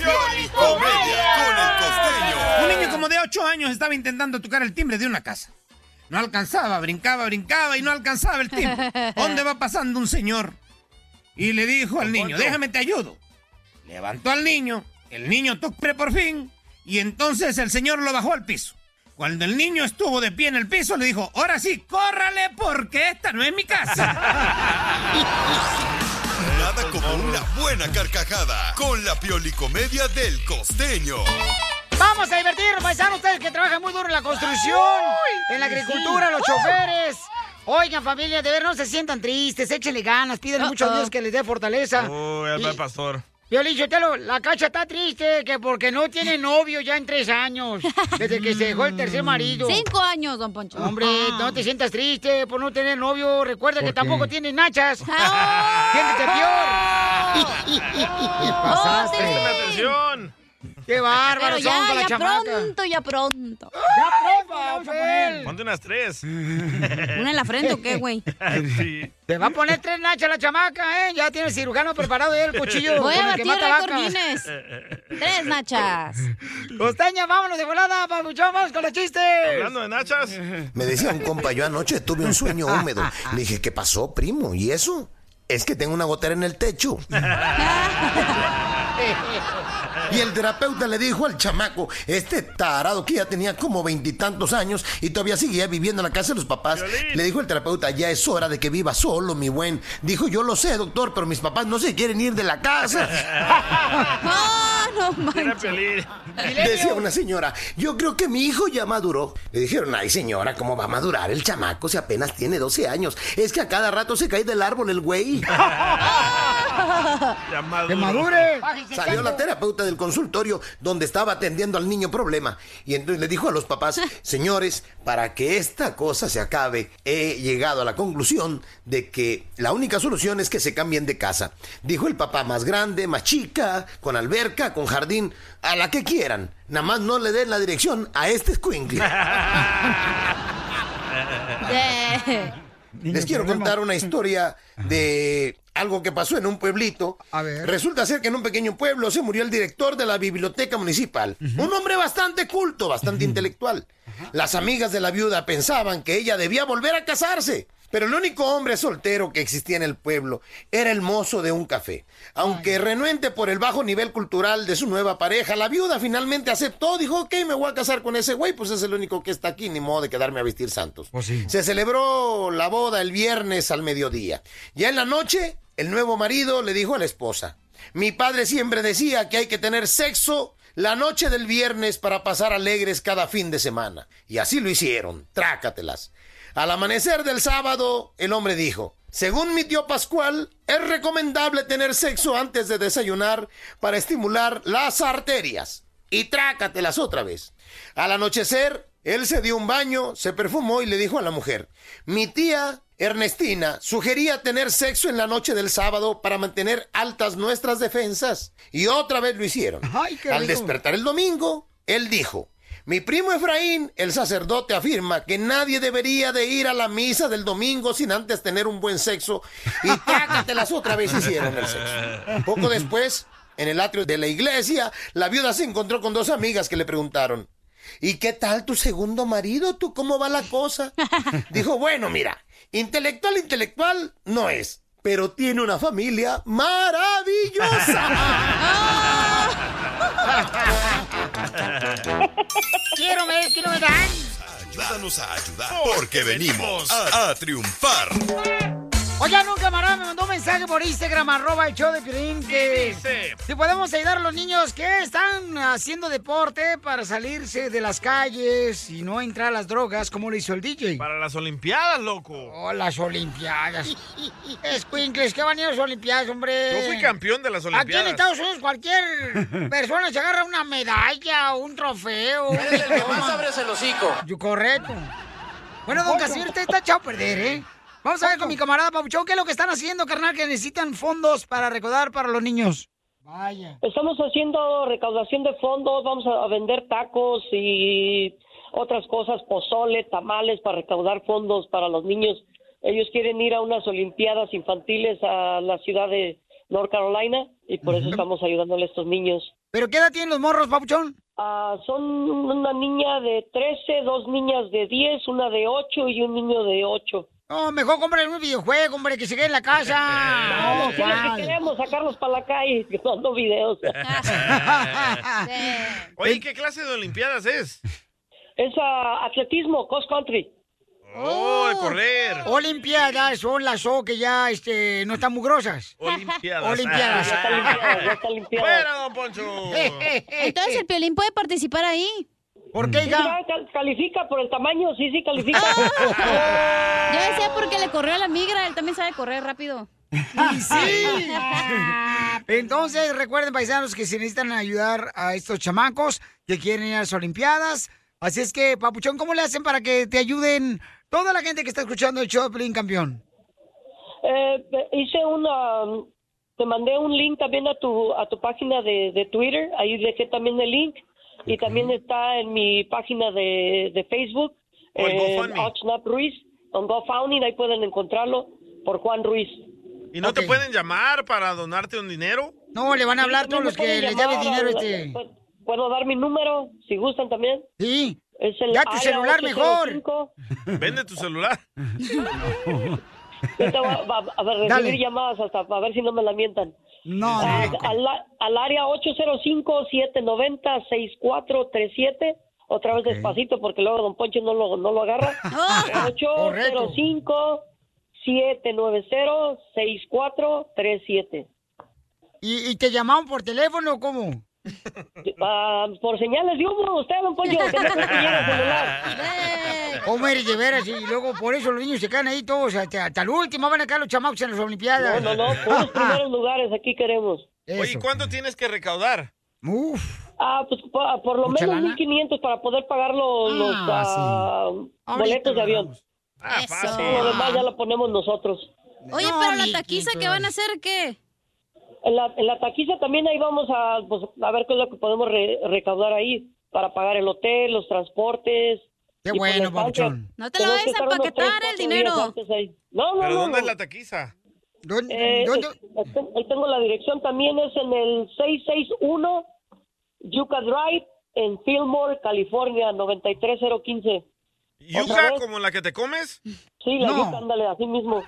Es Piolicomedia con el costeño. Un niño como de 8 años estaba intentando tocar el timbre de una casa. No alcanzaba, brincaba, brincaba y no alcanzaba el timbre. ¿Dónde va pasando un señor? Y le dijo al niño, déjame te ayudo. Levantó al niño, el niño tocó por fin y entonces el señor lo bajó al piso. Cuando el niño estuvo de pie en el piso, le dijo, ahora sí, córrale porque esta no es mi casa. Como una buena carcajada con la Piolicomedia del costeño. Vamos a divertirnos, paisanos, ustedes que trabajan muy duro en la construcción, en la agricultura, los choferes. Oigan, familia, de ver, no se sientan tristes, échenle ganas, pídenle mucho a. Dios que les dé fortaleza. Uy, el pastor. Violín Sotelo, la cacha está triste que porque no tiene novio ya en tres años, desde que se dejó el tercer marido. Cinco años, don Poncho. Hombre, no te sientas triste por no tener novio. Recuerda que tampoco tienes nachas. ¡Ah! Siéntete peor. ¿Qué pasaste? Atención. Qué bárbaro Pero ya, son con la ya chamaca. pronto, ya pronto. Ya pronto, le vamos a poner. Ponte unas tres. ¿Una en la frente o qué, güey? Sí. Te va a poner tres nachas la chamaca, ¿eh? Ya tiene el cirujano preparado ya el cuchillo Voy con a el que mata vacas. Tres nachas. Costeña, vámonos de volada, papuchón, vamos con los chistes. Hablando de nachas. Me decía un compa, yo anoche tuve un sueño húmedo. Le dije, ¿qué pasó, primo? ¿Y eso? Es que tengo una gotera en el techo. Y el terapeuta le dijo al chamaco, este tarado que ya tenía como veintitantos años y todavía seguía viviendo en la casa de los papás, le dijo el terapeuta, ya es hora de que viva solo, mi buen. Dijo, yo lo sé, doctor, pero mis papás no se quieren ir de la casa. Ah, no manches. Piolín. Decía una señora, yo creo que mi hijo ya maduró. Le dijeron, ay señora, ¿cómo va a madurar el chamaco si apenas tiene 12 años? Es que a cada rato se cae del árbol el güey. Ya maduro. ¡Que madure! Salió la terapeuta del consultorio donde estaba atendiendo al niño problema y entonces le dijo a los papás, señores, para que esta cosa se acabe, he llegado a la conclusión de que la única solución es que se cambien de casa. Dijo el papá, más grande, más chica, con alberca, con jardín, a la que quieran. Nada más no le den la dirección a este squinkle. Eh. Les quiero contar una historia de algo que pasó en un pueblito. A ver. Resulta ser que en un pequeño pueblo se murió el director de la biblioteca municipal. Un hombre bastante culto, bastante intelectual. Las amigas de la viuda pensaban que ella debía volver a casarse. Pero el único hombre soltero que existía en el pueblo era el mozo de un café. Aunque renuente por el bajo nivel cultural de su nueva pareja, la viuda finalmente aceptó, dijo, ok, me voy a casar con ese güey, pues es el único que está aquí, ni modo de quedarme a vestir santos. Se celebró la boda el viernes al mediodía. Ya en la noche, el nuevo marido le dijo a la esposa, mi padre siempre decía que hay que tener sexo la noche del viernes para pasar alegres cada fin de semana. Y así lo hicieron, trácatelas. Al amanecer del sábado, el hombre dijo, según mi tío Pascual, es recomendable tener sexo antes de desayunar para estimular las arterias. Y trácatelas otra vez. Al anochecer, él se dio un baño, se perfumó y le dijo a la mujer, mi tía Ernestina sugería tener sexo en la noche del sábado para mantener altas nuestras defensas. Y otra vez lo hicieron. Ay, qué Al despertar el domingo, él dijo, mi primo Efraín, el sacerdote, afirma que nadie debería de ir a la misa del domingo sin antes tener un buen sexo y trácatelas otra vez hicieron el sexo. Poco después, en el atrio de la iglesia, la viuda se encontró con dos amigas que le preguntaron, ¿y qué tal tu segundo marido? ¿Tú cómo va la cosa? Dijo, bueno, mira, intelectual, intelectual no es, pero tiene una familia maravillosa. Quiero ver, quiero ver. Ayúdanos a ayudar porque venimos a, a triunfar. Oigan, un camarada me mandó un mensaje por Instagram, arroba el show de Piolín, que dice? si podemos ayudar a los niños que están haciendo deporte para salirse de las calles y no entrar a las drogas, como lo hizo el DJ. Para las Olimpiadas, loco. Oh, las Olimpiadas. Escuincles, ¿qué van a ir a las Olimpiadas, hombre? Yo fui campeón de las Aquí Olimpiadas. en Estados Unidos cualquier persona se agarra una medalla, un trofeo. Eres el que más abres el hocico. Yo, correcto. Bueno, don Casimiro, usted está echado a perder, ¿eh? Vamos a ver con mi camarada Papuchón, ¿qué es lo que están haciendo, carnal? Que necesitan fondos para recaudar para los niños. Vaya. Estamos haciendo recaudación de fondos, vamos a vender tacos y otras cosas, pozole, tamales para recaudar fondos para los niños. Ellos quieren ir a unas Olimpiadas infantiles a la ciudad de North Carolina y por eso estamos ayudándole a estos niños. ¿Pero qué edad tienen los morros, Papuchón? Ah, son una niña de 13, dos niñas de 10, una de 8 y un niño de 8. No, mejor compren un videojuego, hombre, que se quede en la casa. Vamos, ¿qué es lo que queremos? Sacarlos para la calle, grabando videos. Oye, ¿qué clase de Olimpiadas es? Es ah, atletismo, cross country. Oh, de correr. Olimpiadas son las O que ya este, no están mugrosas. Olimpiadas. Olimpiadas. Ya está limpiada, ya está. ¡Fuera, don Poncho! Entonces el Piolín puede participar ahí. ¿Por qué, hija? califica por el tamaño, sí, sí, califica. Yo decía porque le corrió a la migra, él también sabe correr rápido. Sí. Entonces, recuerden, paisanos, que se necesitan ayudar a estos chamacos que quieren ir a las Olimpiadas. Así es que, Papuchón, ¿cómo le hacen para que te ayuden toda la gente que está escuchando el show de Campeón? Eh, hice una, te mandé un link también a tu a tu página de, de Twitter, ahí dejé también el link y también está en mi página de, de Facebook, O el eh, Ruiz, en GoFundMe, ahí pueden encontrarlo por Juan Ruiz. ¿Y no te pueden llamar para donarte un dinero? No, le van a hablar todos los que les lleven dinero a este. ¿Puedo dar mi número, si gustan también? Sí. Es el Ya tu celular mejor. 805. Vende tu celular. Va a ver, recibir Dale. llamadas hasta a ver si no me la mientan. No, Ah, no. al, al área 805-790-6437. Otra vez despacito porque luego Don Poncho no lo, no lo agarra. 805-790-6437. ¿Y, ¿Y te llamaron por teléfono o cómo? Ah, por señales de humo, usted, Don Poncho, que no celular. ¿Cómo eres de veras? Y luego por eso los niños se quedan ahí todos hasta, hasta el último. Van a quedar los chamacos en las Olimpiadas. No, no, no, por los primeros lugares aquí queremos. Oye, ¿cuánto tienes que recaudar? Uf. Ah, pues por, por lo ¿Mucha menos lana? 1.500 para poder pagar los, los, Ah, ah, boletos de avión. Ah, fácil. Lo demás ya lo ponemos nosotros. Oye, pero la taquiza que van a hacer, ¿qué? En la, en la taquiza también ahí vamos a, pues, a ver qué es lo que podemos re- recaudar ahí para pagar el hotel, los transportes. Qué pues, bueno, papuchón. No te la Tenemos vayas que a empaquetar tres, el dinero. No, no, ¿Pero no, dónde no. es la taquiza? Eh, es- ahí tengo la dirección también, es en el 661 Yucca Drive en Fillmore, California, 93015. ¿Otra ¿Yuca como la que te comes? Sí, la No. yuca, ándale, así mismo.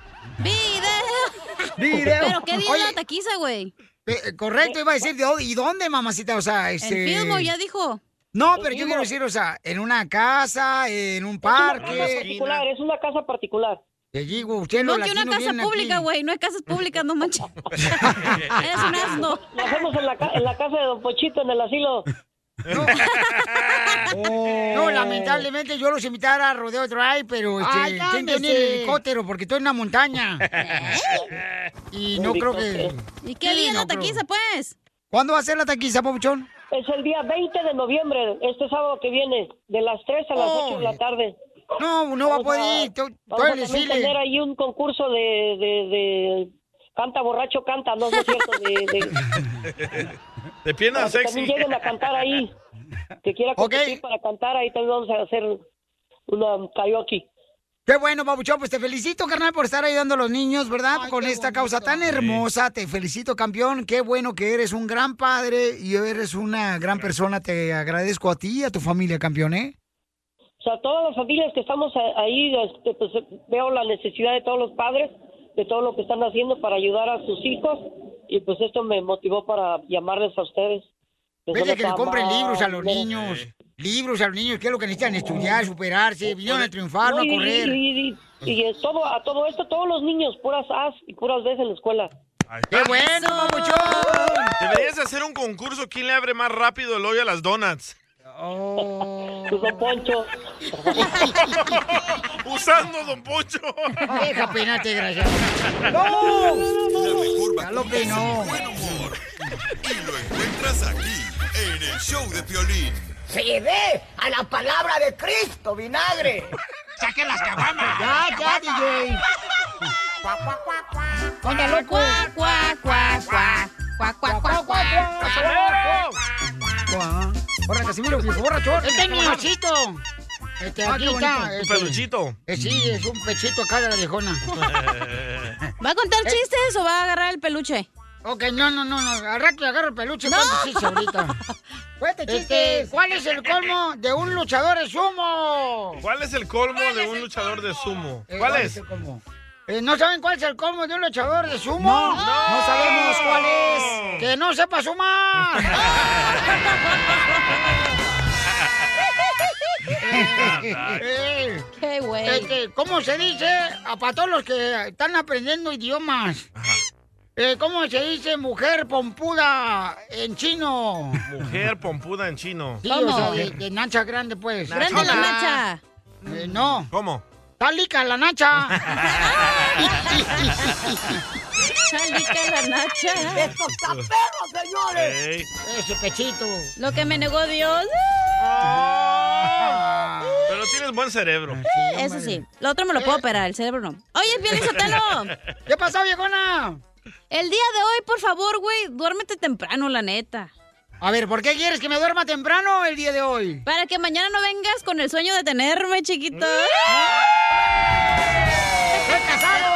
Video. ¿Pero qué día la taquiza, güey? eh, correcto, iba a decir, ¿de dónde- ¿y dónde, mamacita? O sea, este... En Fillmore, ya dijo. No, pero yo quiero decir, o sea, en una casa, en un Es una casa parque. particular, es una casa particular. Te digo, usted No los que una casa pública, güey. No hay casas públicas, no manches. Eres un asno. Lo hacemos en la, en la casa de Don Pochito, en el asilo. No, lamentablemente yo los invitara a Rodeo Drive, pero este, Ay, ¿quién tiene cálmese. el helicóptero? Porque estoy en una montaña. y no creo que... ¿Y qué día es no la creo. taquiza, pues? ¿Cuándo va a ser la taquiza, Pabuchón? Es el día 20 de noviembre, este sábado que viene, de las 3 a las 8 de la tarde. No, no va a poder ir. Vamos a tener ahí un concurso de, de, de canta borracho canta, no, no es cierto, de, de, De piernas para que sexy. también lleguen a cantar ahí. Que quiera competir para cantar ahí también vamos a hacer una karaoke. Qué bueno, Pabuchón, pues te felicito, carnal, por estar ayudando a los niños, ¿verdad? Con esta causa tan hermosa. Te felicito, campeón. Qué bueno que eres un gran padre y eres una gran persona. Te agradezco a ti y a tu familia, campeón, ¿eh? O sea, todas las familias que estamos ahí, este, pues veo la necesidad de todos los padres, de todo lo que están haciendo para ayudar a sus hijos, y pues esto me motivó para llamarles a ustedes. Vete que le compren libros a los niños. Libros a los niños, que es lo que necesitan estudiar, superarse, vinieron a triunfar, no a y- correr. Y, y- todo, a todo esto, todos los niños, puras as y puras veces en la escuela. ¡Qué bueno, papuchón! Deberías hacer un concurso. ¿Quién le abre más rápido el hoyo a las donuts? Pues Don Poncho. Usando Don Poncho. Deja penarte, desgraciado. ¡No! Ya lo peinó. Y lo encuentras aquí, en el show de Piolín. Se llevé a la palabra de Cristo, vinagre. ¡Saquen las caguamas! Ya, ya, DJ. ¡Onda, loco! Cuac, cuac, cuac, cuac. Cuac, cuac, cuac, cuac. Ahora, Casimiro, viejo borracho. Este es mi osito. Este, Ah, aquí está. Un este. peluchito. Eh, sí, es un pechito acá de la viejona. ¿Va a contar chistes o va a agarrar el peluche? Ok, no, no, no, no. Al rato agarro el peluche. No. cuenta chistes ahorita. Cuente chistes. Este, ¿Cuál es el colmo de un luchador de sumo? ¿Cuál es el colmo de un luchador de sumo? Eh, ¿Cuál es? el colmo? Eh, ¿No saben cuál es el colmo de un luchador de sumo? No. No sabemos cuál es. Que no sepa sumar. Eh, Qué güey. este, ¿Cómo se dice? a- Para todos los que están aprendiendo idiomas. Eh, ¿Cómo se dice mujer pompuda en chino? Mujer pompuda en chino. Sí, o sea, de, de nacha grande, pues. Grande la nacha. Eh, no. ¿Cómo? Está lica la nacha. Chalica la nacha. ¡Esto está perro, señores! Ey. Ese pechito. Lo que me negó Dios. Ah. Pero tienes buen cerebro. Eso sí. Lo otro me lo puedo operar, el cerebro no. Oye, Piolín Sotelo. ¿Qué pasó, viejona? El día de hoy, por favor, güey, duérmete temprano, la neta. A ver, ¿por qué quieres que me duerma temprano el día de hoy? Para que mañana no vengas con el sueño de tenerme, chiquito. ¡Soy casado!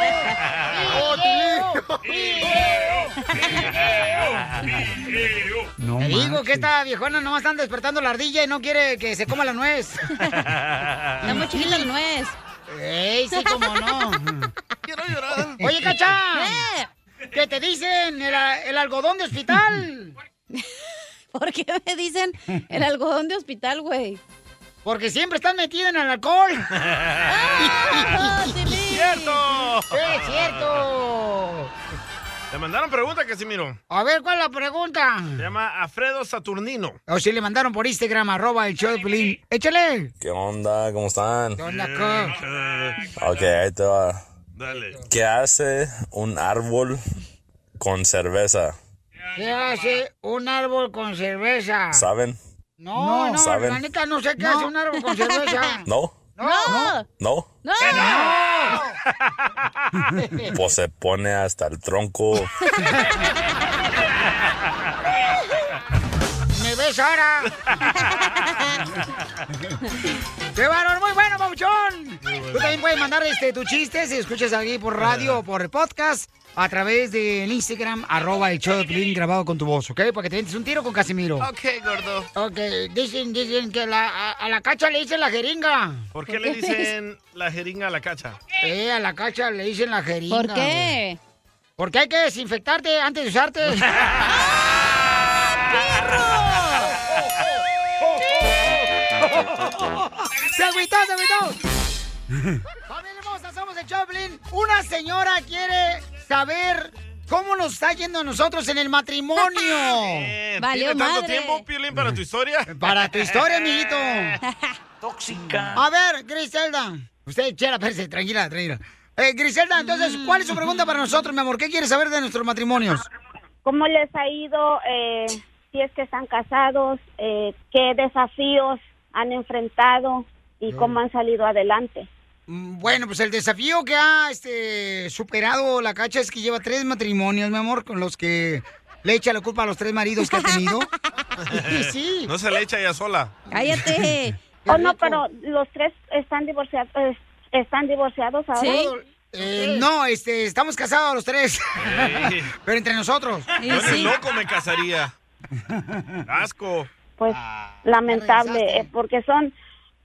No Te digo que esta viejona nomás están despertando la ardilla y no quiere que se coma la nuez. Está muy chiquita la nuez. ¡Ey, sí, cómo no! Quiero llorar. Oye, Cacha. ¿Qué te dicen? ¿El, el algodón de hospital? ¿Por qué me dicen el algodón de hospital, güey? Porque siempre están metidos en el alcohol. ¡Ah, ¡Cierto! ¡Es cierto! Le mandaron pregunta, Casimiro. A ver, ¿cuál es la pregunta? Se llama Alfredo Saturnino. O si le mandaron por Instagram, arroba el show de Pelín. ¡Échale! ¿Qué onda? ¿Cómo están? ¿Qué onda, co? Ok, ahí te va. Dale. ¿Qué hace un árbol con cerveza? ¿Qué hace un árbol con cerveza? ¿Saben? No, no, ¿Saben? la neta no sé qué hace un árbol con cerveza. ¿No? No. ¿No? ¡No! Pues se pone hasta el tronco. ¡Me ves ahora! ¡Qué valor! ¡Muy bueno, Pabuchón! Tú también puedes mandar este, tu chiste si escuchas aquí por radio o por el podcast a través del Instagram, arroba el show de grabado con tu voz, ¿ok? Para que te des un tiro con Casimiro. Ok, gordo. Ok, dicen, dicen que la- a, a la cacha le dicen la jeringa. ¿Por qué le dicen la jeringa a la cacha? Eh, a la cacha le dicen la jeringa. ¿Por qué? güey. Porque hay que desinfectarte antes de usarte. ¡Se agüitó, se agüitó! Familia hermosa, somos el Choplin. Una señora quiere saber cómo nos está yendo a nosotros en el matrimonio. Eh, ¿Tiene tanto tiempo, Piolín, para tu historia? Para tu historia, amiguito. Tóxica. A ver, Griselda. Usted, chela, perse, tranquila, tranquila. Eh, Griselda, entonces, ¿cuál es su pregunta para nosotros, mi amor? ¿Qué quiere saber de nuestros matrimonios? ¿Cómo les ha ido? eh, si es que están casados, eh, ¿qué desafíos han enfrentado y cómo han salido adelante? Mm, Bueno, pues el desafío que ha este, superado la cacha es que lleva tres matrimonios, mi amor, con los que le echa la culpa a los tres maridos que ha tenido. Sí. No se le echa ella sola. Cállate. Oh, no, pero los tres están divorciados, eh, están divorciados ahora. Eh, no, este, estamos casados los tres. Sí. Pero entre nosotros. Yo ni loco me casaría. Asco. Pues lamentable, eh, porque son,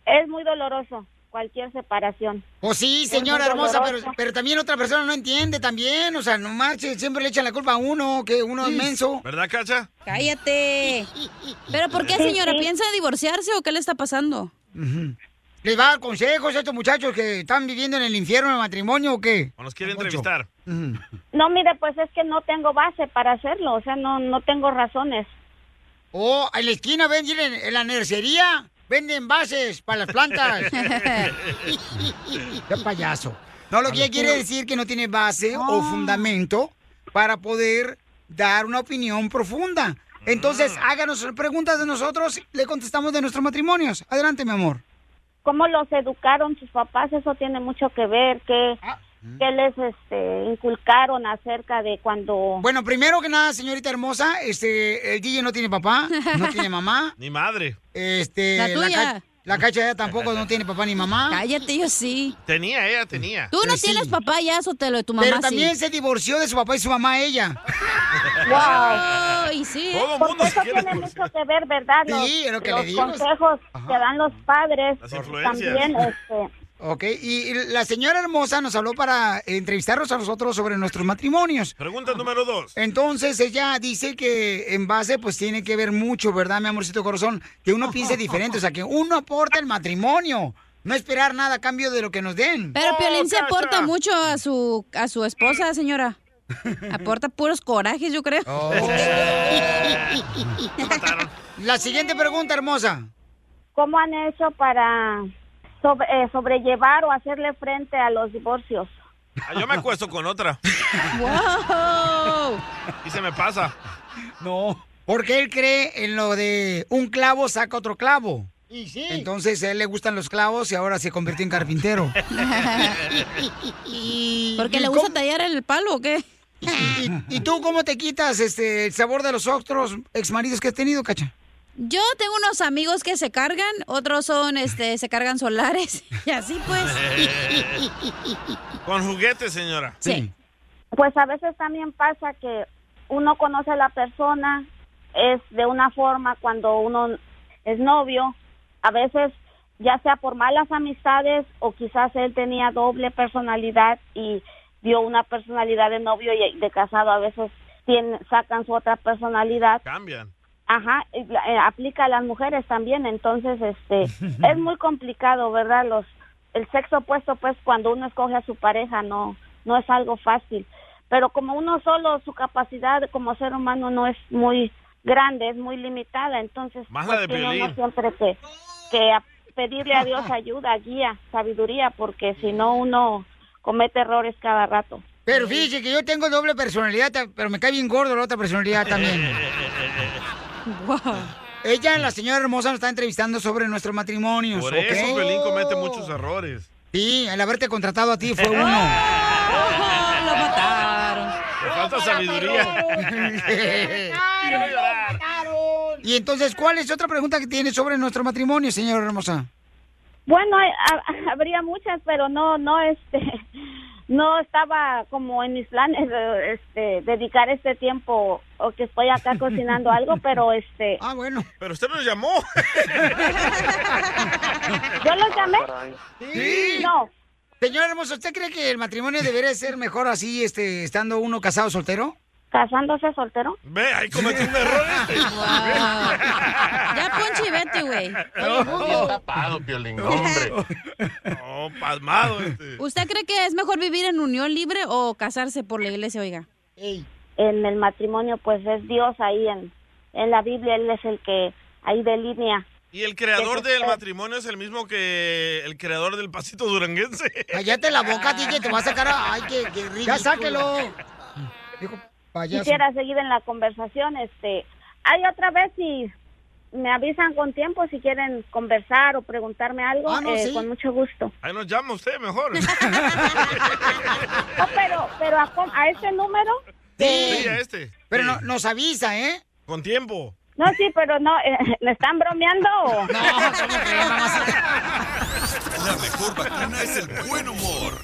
es muy doloroso cualquier separación. Pues sí, señora hermosa, pero, también otra persona no entiende también. O sea, no marche, siempre le echan la culpa a uno, que uno es menso. ¿Verdad, Cacha? Cállate. ¿Pero por qué, Sí, señora? sí. ¿Piensa divorciarse o qué le está pasando? ¿Les va a dar consejos a estos muchachos que están viviendo en el infierno en el matrimonio o qué? ¿O nos quiere entrevistar? No, mire, pues es que no tengo base para hacerlo, o sea, no, no tengo razones. O en la esquina venden, en, en la nercería, venden bases para las plantas. Qué payaso. No, lo que ella quiere decir que no tiene base o fundamento para poder dar una opinión profunda. Entonces, háganos preguntas de nosotros, le contestamos de nuestros matrimonios. Adelante, mi amor. ¿Cómo los educaron sus papás? Eso tiene mucho que ver. ¿Qué, qué les este, inculcaron acerca de cuando... Bueno, primero que nada, señorita hermosa, este, el DJ no tiene papá, no tiene mamá. Ni madre. Este, La tuya. ca- la cacha ya tampoco no tiene papá ni mamá. Cállate, yo sí. Tenía, ella tenía. Tú no Pero sí. tienes papá ya, Sotelo, de tu mamá Pero sí. también se divorció de su papá y su mamá ella. Ay, sí. Porque eso tiene mucho que ver, ¿verdad? Los, Sí, es lo que los le digo. consejos que dan los padres Las influencias. también, este, Ok, y la señora hermosa nos habló para entrevistarnos a nosotros sobre nuestros matrimonios. Pregunta número dos. Entonces ella dice que en base pues tiene que ver mucho, ¿verdad, mi amorcito corazón? Que uno piense diferente, o sea, que uno aporta el matrimonio, no esperar nada a cambio de lo que nos den. Pero Piolín se aporta mucho a su, a su esposa, señora. Aporta puros corajes, yo creo. Oh. La siguiente pregunta, hermosa. ¿cómo han hecho para sobre- eh, sobrellevar o hacerle frente a los divorcios? Ah, yo me acuesto con otra. ¡Wow! Y se me pasa. No. Porque él cree en lo de un clavo saca otro clavo. Entonces a él le gustan los clavos y ahora se convirtió en carpintero. ¿Porque le gusta tallar el palo o qué? ¿Y, y tú cómo te quitas este el sabor de los otros exmaridos que has tenido, Cacha? Yo tengo unos amigos que se cargan, otros son, este, se cargan solares. Y así pues. Con juguetes, señora. Sí. Pues a veces también pasa que uno conoce a la persona, es de una forma cuando uno es novio, a veces ya sea por malas amistades o quizás él tenía doble personalidad y dio una personalidad de novio y de casado, a veces tienen, sacan su otra personalidad. Cambian. Ajá, eh, aplica a las mujeres también, entonces este es muy complicado, ¿verdad? Los el sexo opuesto pues cuando uno escoge a su pareja no no es algo fácil, pero como uno solo su capacidad como ser humano no es muy grande, es muy limitada, entonces Más la de tiene uno siempre que que a- pedirle a Dios ayuda, guía, sabiduría, porque si no uno comete errores cada rato. Pero fíjese que yo tengo doble personalidad, pero me cae bien gordo la otra personalidad también. Ella, la señora hermosa, nos está entrevistando sobre nuestros matrimonios. Por ¿ok? eso Pelín comete muchos errores. Sí, el haberte contratado a ti fue uno. lo mataron. Le falta sabiduría. y entonces, ¿cuál es otra pregunta que tiene sobre nuestro matrimonio, señora hermosa? Bueno, habría muchas, pero no, no, este, no estaba como en mis planes, eh, este, dedicar este tiempo o que estoy acá cocinando algo, pero este. Ah, bueno. Pero usted nos llamó. ¿Yo los llamé? Sí. No. Señora hermosa, ¿usted cree que el matrimonio debería ser mejor así, este, estando uno casado soltero? ¿Casándose soltero? Ve, ahí cometí un error este. Ya Ponchi, vete, güey. Tapado, Piolín, hombre. No, pasmado este. ¿Usted cree que es mejor vivir en unión libre o casarse por la iglesia, oiga? En el matrimonio, pues es Dios ahí en, en la Biblia, Él es el que ahí delinea. Y el creador del es- matrimonio es el mismo que el creador del pasito duranguense. Cállate la boca, DJ, te va a sacar a... Ay, qué, qué ridículo. Ya sáquelo. Dijo payaso. Quisiera seguir en la conversación, este, hay otra vez si me avisan con tiempo si quieren conversar o preguntarme algo, Ah, no, eh, sí. con mucho gusto. Ahí nos llama usted mejor. Oh, pero, pero a, a ese número. Sí, a este. Pero no- nos avisa, ¿eh? Con tiempo. No, sí, pero no, eh, ¿me están bromeando o? No, La mejor vacuna es el buen humor.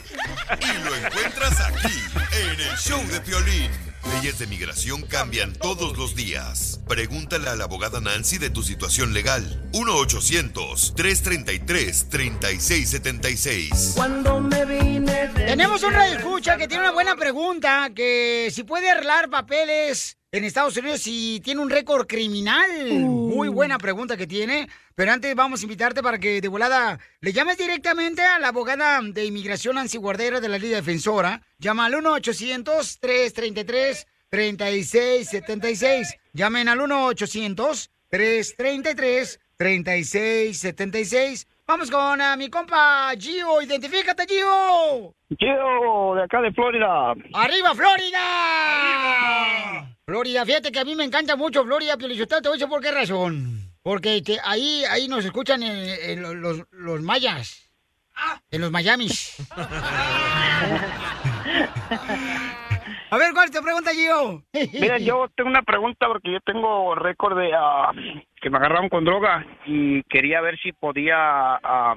Y lo encuentras aquí, en el show de Piolín. Leyes de migración cambian todos los días. Pregúntale a la abogada Nancy de tu situación legal. 1-800-333-3676. Cuando me vine Tenemos un radio escucha que tiene una buena pregunta, que si puede arreglar papeles en Estados Unidos si tiene un récord criminal. Muy buena pregunta que tiene. Pero antes vamos a invitarte para que de volada le llames directamente a la abogada de inmigración Nancy Guardera de la Liga Defensora. Llama al 1-800-333-3676. Llamen al 1-800-333-3676. Vamos con ah, mi compa Gio. Identifícate, Gio. Gio, de acá de Florida. ¡Arriba, Florida! Florida, fíjate que a mí me encanta mucho Florida, Piolichotelo, te voy a decir por qué razón. Porque te- ahí, ahí nos escuchan en, en lo- los, los mayas. En los Miamis. A ver, ¿cuál es tu pregunta, Gio? Mira, yo tengo una pregunta porque yo tengo récord de ah, que me agarraron con droga y quería ver si podía ah,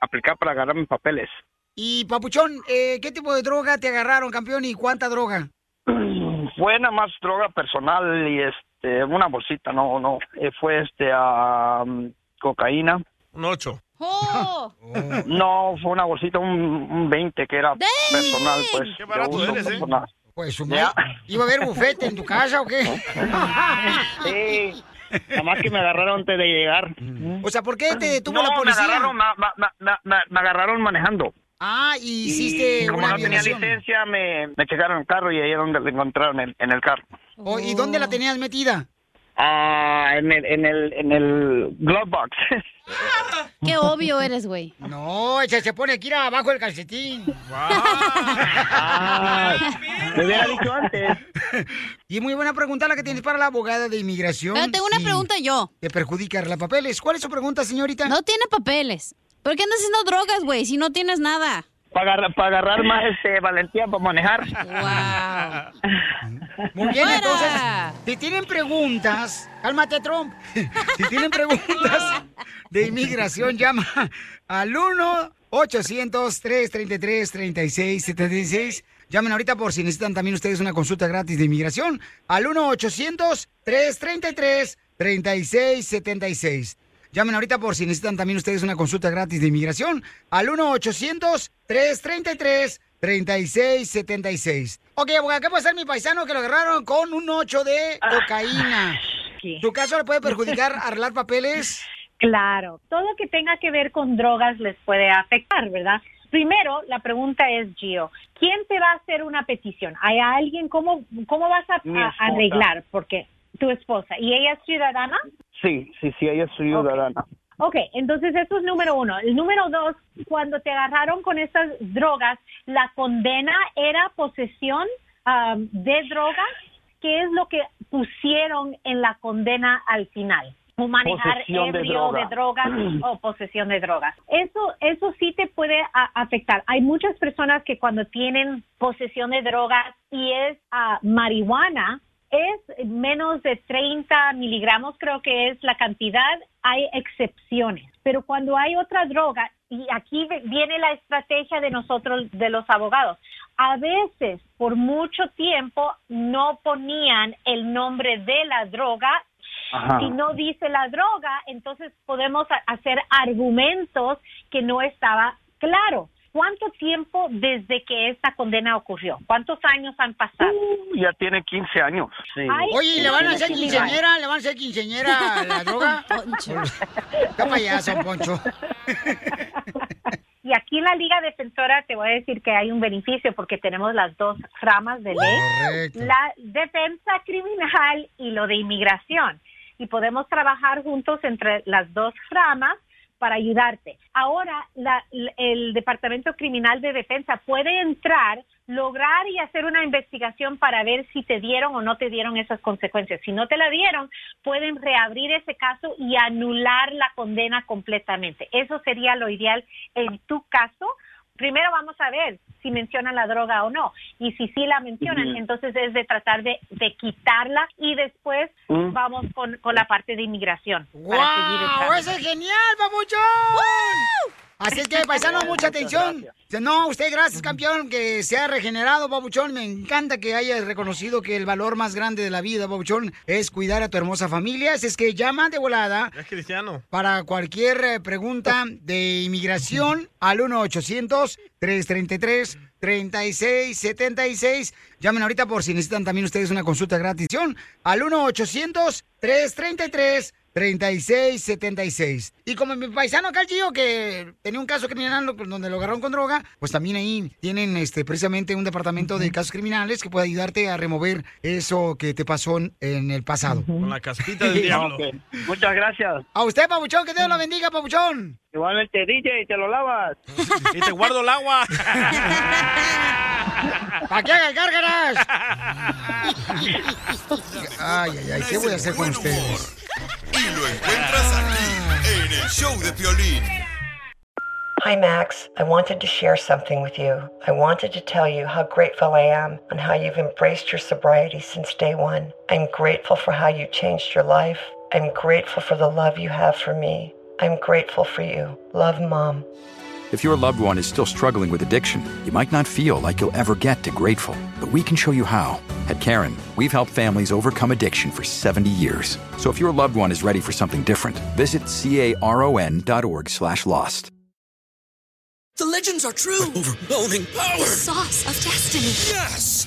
aplicar para agarrar mis papeles. Y, Papuchón, eh, ¿qué tipo de droga te agarraron, campeón, y cuánta droga? Fue nada más droga personal y este una bolsita, no, no, eh, fue este ah, cocaína. Un ocho. ¡Oh! No, fue una bolsita, un, un 20 que era personal, pues. Qué barato de uso eres, ¿eh? Pues Ya. ¿Iba a haber bufete en tu casa o qué? Sí, nada más que me agarraron antes de llegar. O sea, ¿por qué te detuvo no, la policía? Me agarraron, ma- ma- ma- ma- ma- me agarraron manejando. Ah, y hiciste y como una no tenía licencia, me, me checaron el carro y ahí es donde lo encontraron en, en el carro. Oh, ¿Y dónde la tenías metida? Ah, en el, en el, en el glove box. Qué obvio eres, güey. No, ese se pone aquí abajo del calcetín. Ah, me hubiera dicho antes. Y muy buena pregunta la que tienes para la abogada de inmigración. Pero tengo una Sí. pregunta yo. Te perjudica la papeles. ¿Cuál es su pregunta, señorita? No tiene papeles. ¿Por qué andas haciendo drogas, güey, si no tienes nada? para agarrar, para agarrar más este, valentía para manejar. Muy bien, ¡Fuera! entonces, si tienen preguntas, cálmate Trump, si tienen preguntas de inmigración, llama al 1-800-333-3676. Llamen ahorita por si necesitan también ustedes una consulta gratis de inmigración al 1-800-333-3676. Llamen ahorita por si necesitan también ustedes una consulta gratis de inmigración al 1-800-333-3676. Ok, abogada, ¿qué puede ser mi paisano que lo agarraron con un 8 de cocaína? ¿Tu caso le puede perjudicar arreglar papeles? Claro, todo que tenga que ver con drogas les puede afectar, ¿verdad? Primero, la pregunta es, Gio, ¿quién te va a hacer una petición? ¿Hay alguien? ¿Cómo, cómo vas a, arreglar? Porque tu esposa, ¿y ella es ciudadana? Sí, sí, sí, ella es ciudadana. Ok, entonces eso es número uno. El número dos, cuando te agarraron con estas drogas, la condena era posesión um, de drogas. ¿Qué es lo que pusieron en la condena al final? O manejar de ebrio de, droga. drogas o posesión de drogas. Eso, eso sí te puede a- afectar. Hay muchas personas que cuando tienen posesión de drogas y es ah, marihuana, es menos de 30 miligramos, creo que es la cantidad, hay excepciones. Pero cuando hay otra droga, y aquí viene la estrategia de nosotros, de los abogados, a veces por mucho tiempo no ponían el nombre de la droga. Ajá. Si no dice la droga, entonces podemos hacer argumentos que no estaba claro. ¿Cuánto tiempo desde que esta condena ocurrió? ¿Cuántos años han pasado? Ya tiene 15 años. Sí. Ay, Oye, ¿y ¿le van a hacer quinceañera? ¿Le van a hacer quinceañera a la droga? ¿Qué payaso, Poncho? Y aquí en la Liga Defensora te voy a decir que hay un beneficio porque tenemos las dos ramas de ley, Correcto. la defensa criminal y lo de inmigración. Y podemos trabajar juntos entre las dos ramas para ayudarte. Ahora, la- el Departamento Criminal de Defensa puede entrar, lograr y hacer una investigación para ver si te dieron o no te dieron esas consecuencias. Si no te la dieron, pueden reabrir ese caso y anular la condena completamente. Eso sería lo ideal en tu caso. Primero vamos a ver si mencionan la droga o no. Y si sí la mencionan, entonces es de tratar de, de quitarla y después Mm. vamos con, con la parte de inmigración. para seguir el ¡Wow! trámite. ¡Eso es genial, papuchón! Así es que, paisano, mucha atención. No, usted, gracias, campeón, que se ha regenerado, papuchón. Me encanta que hayas reconocido que el valor más grande de la vida, papuchón, es cuidar a tu hermosa familia. Así es que llama de volada Es cristiano. para cualquier eh, pregunta de inmigración al 1-800-333-3676. Llamen ahorita por si necesitan también ustedes una consulta gratis. Al 1-800-333-3676. Y como mi paisano acá, el Gio, que tenía un caso criminal lo- donde lo agarraron con droga, pues también ahí tienen este precisamente un departamento de casos criminales que puede ayudarte a remover eso que te pasó en- el pasado. Con la caspita del diablo. Muchas gracias. A usted, Pabuchón, que Dios lo bendiga, Pabuchón. Igualmente, DJ, te lo lavas. Y te guardo el agua. ¿Para qué hagan gárgaras? Ay, ay, ay, ¿qué voy a hacer con ustedes? Y lo encuentras aquí, en el show de Piolín. Hi, Max. I wanted to share something with you. I wanted to tell you how grateful I am and how you've embraced your sobriety since day one. I'm grateful for how you changed your life. I'm grateful for the love you have for me. I'm grateful for you. Love, Mom. If your loved one is still struggling with addiction, you might not feel like you'll ever get to grateful, but we can show you how. At Karen, we've helped families overcome addiction for 70 years. So if your loved one is ready for something different, visit caron.org slash lost. The legends are true. overwhelming power! The sauce of destiny. Yes!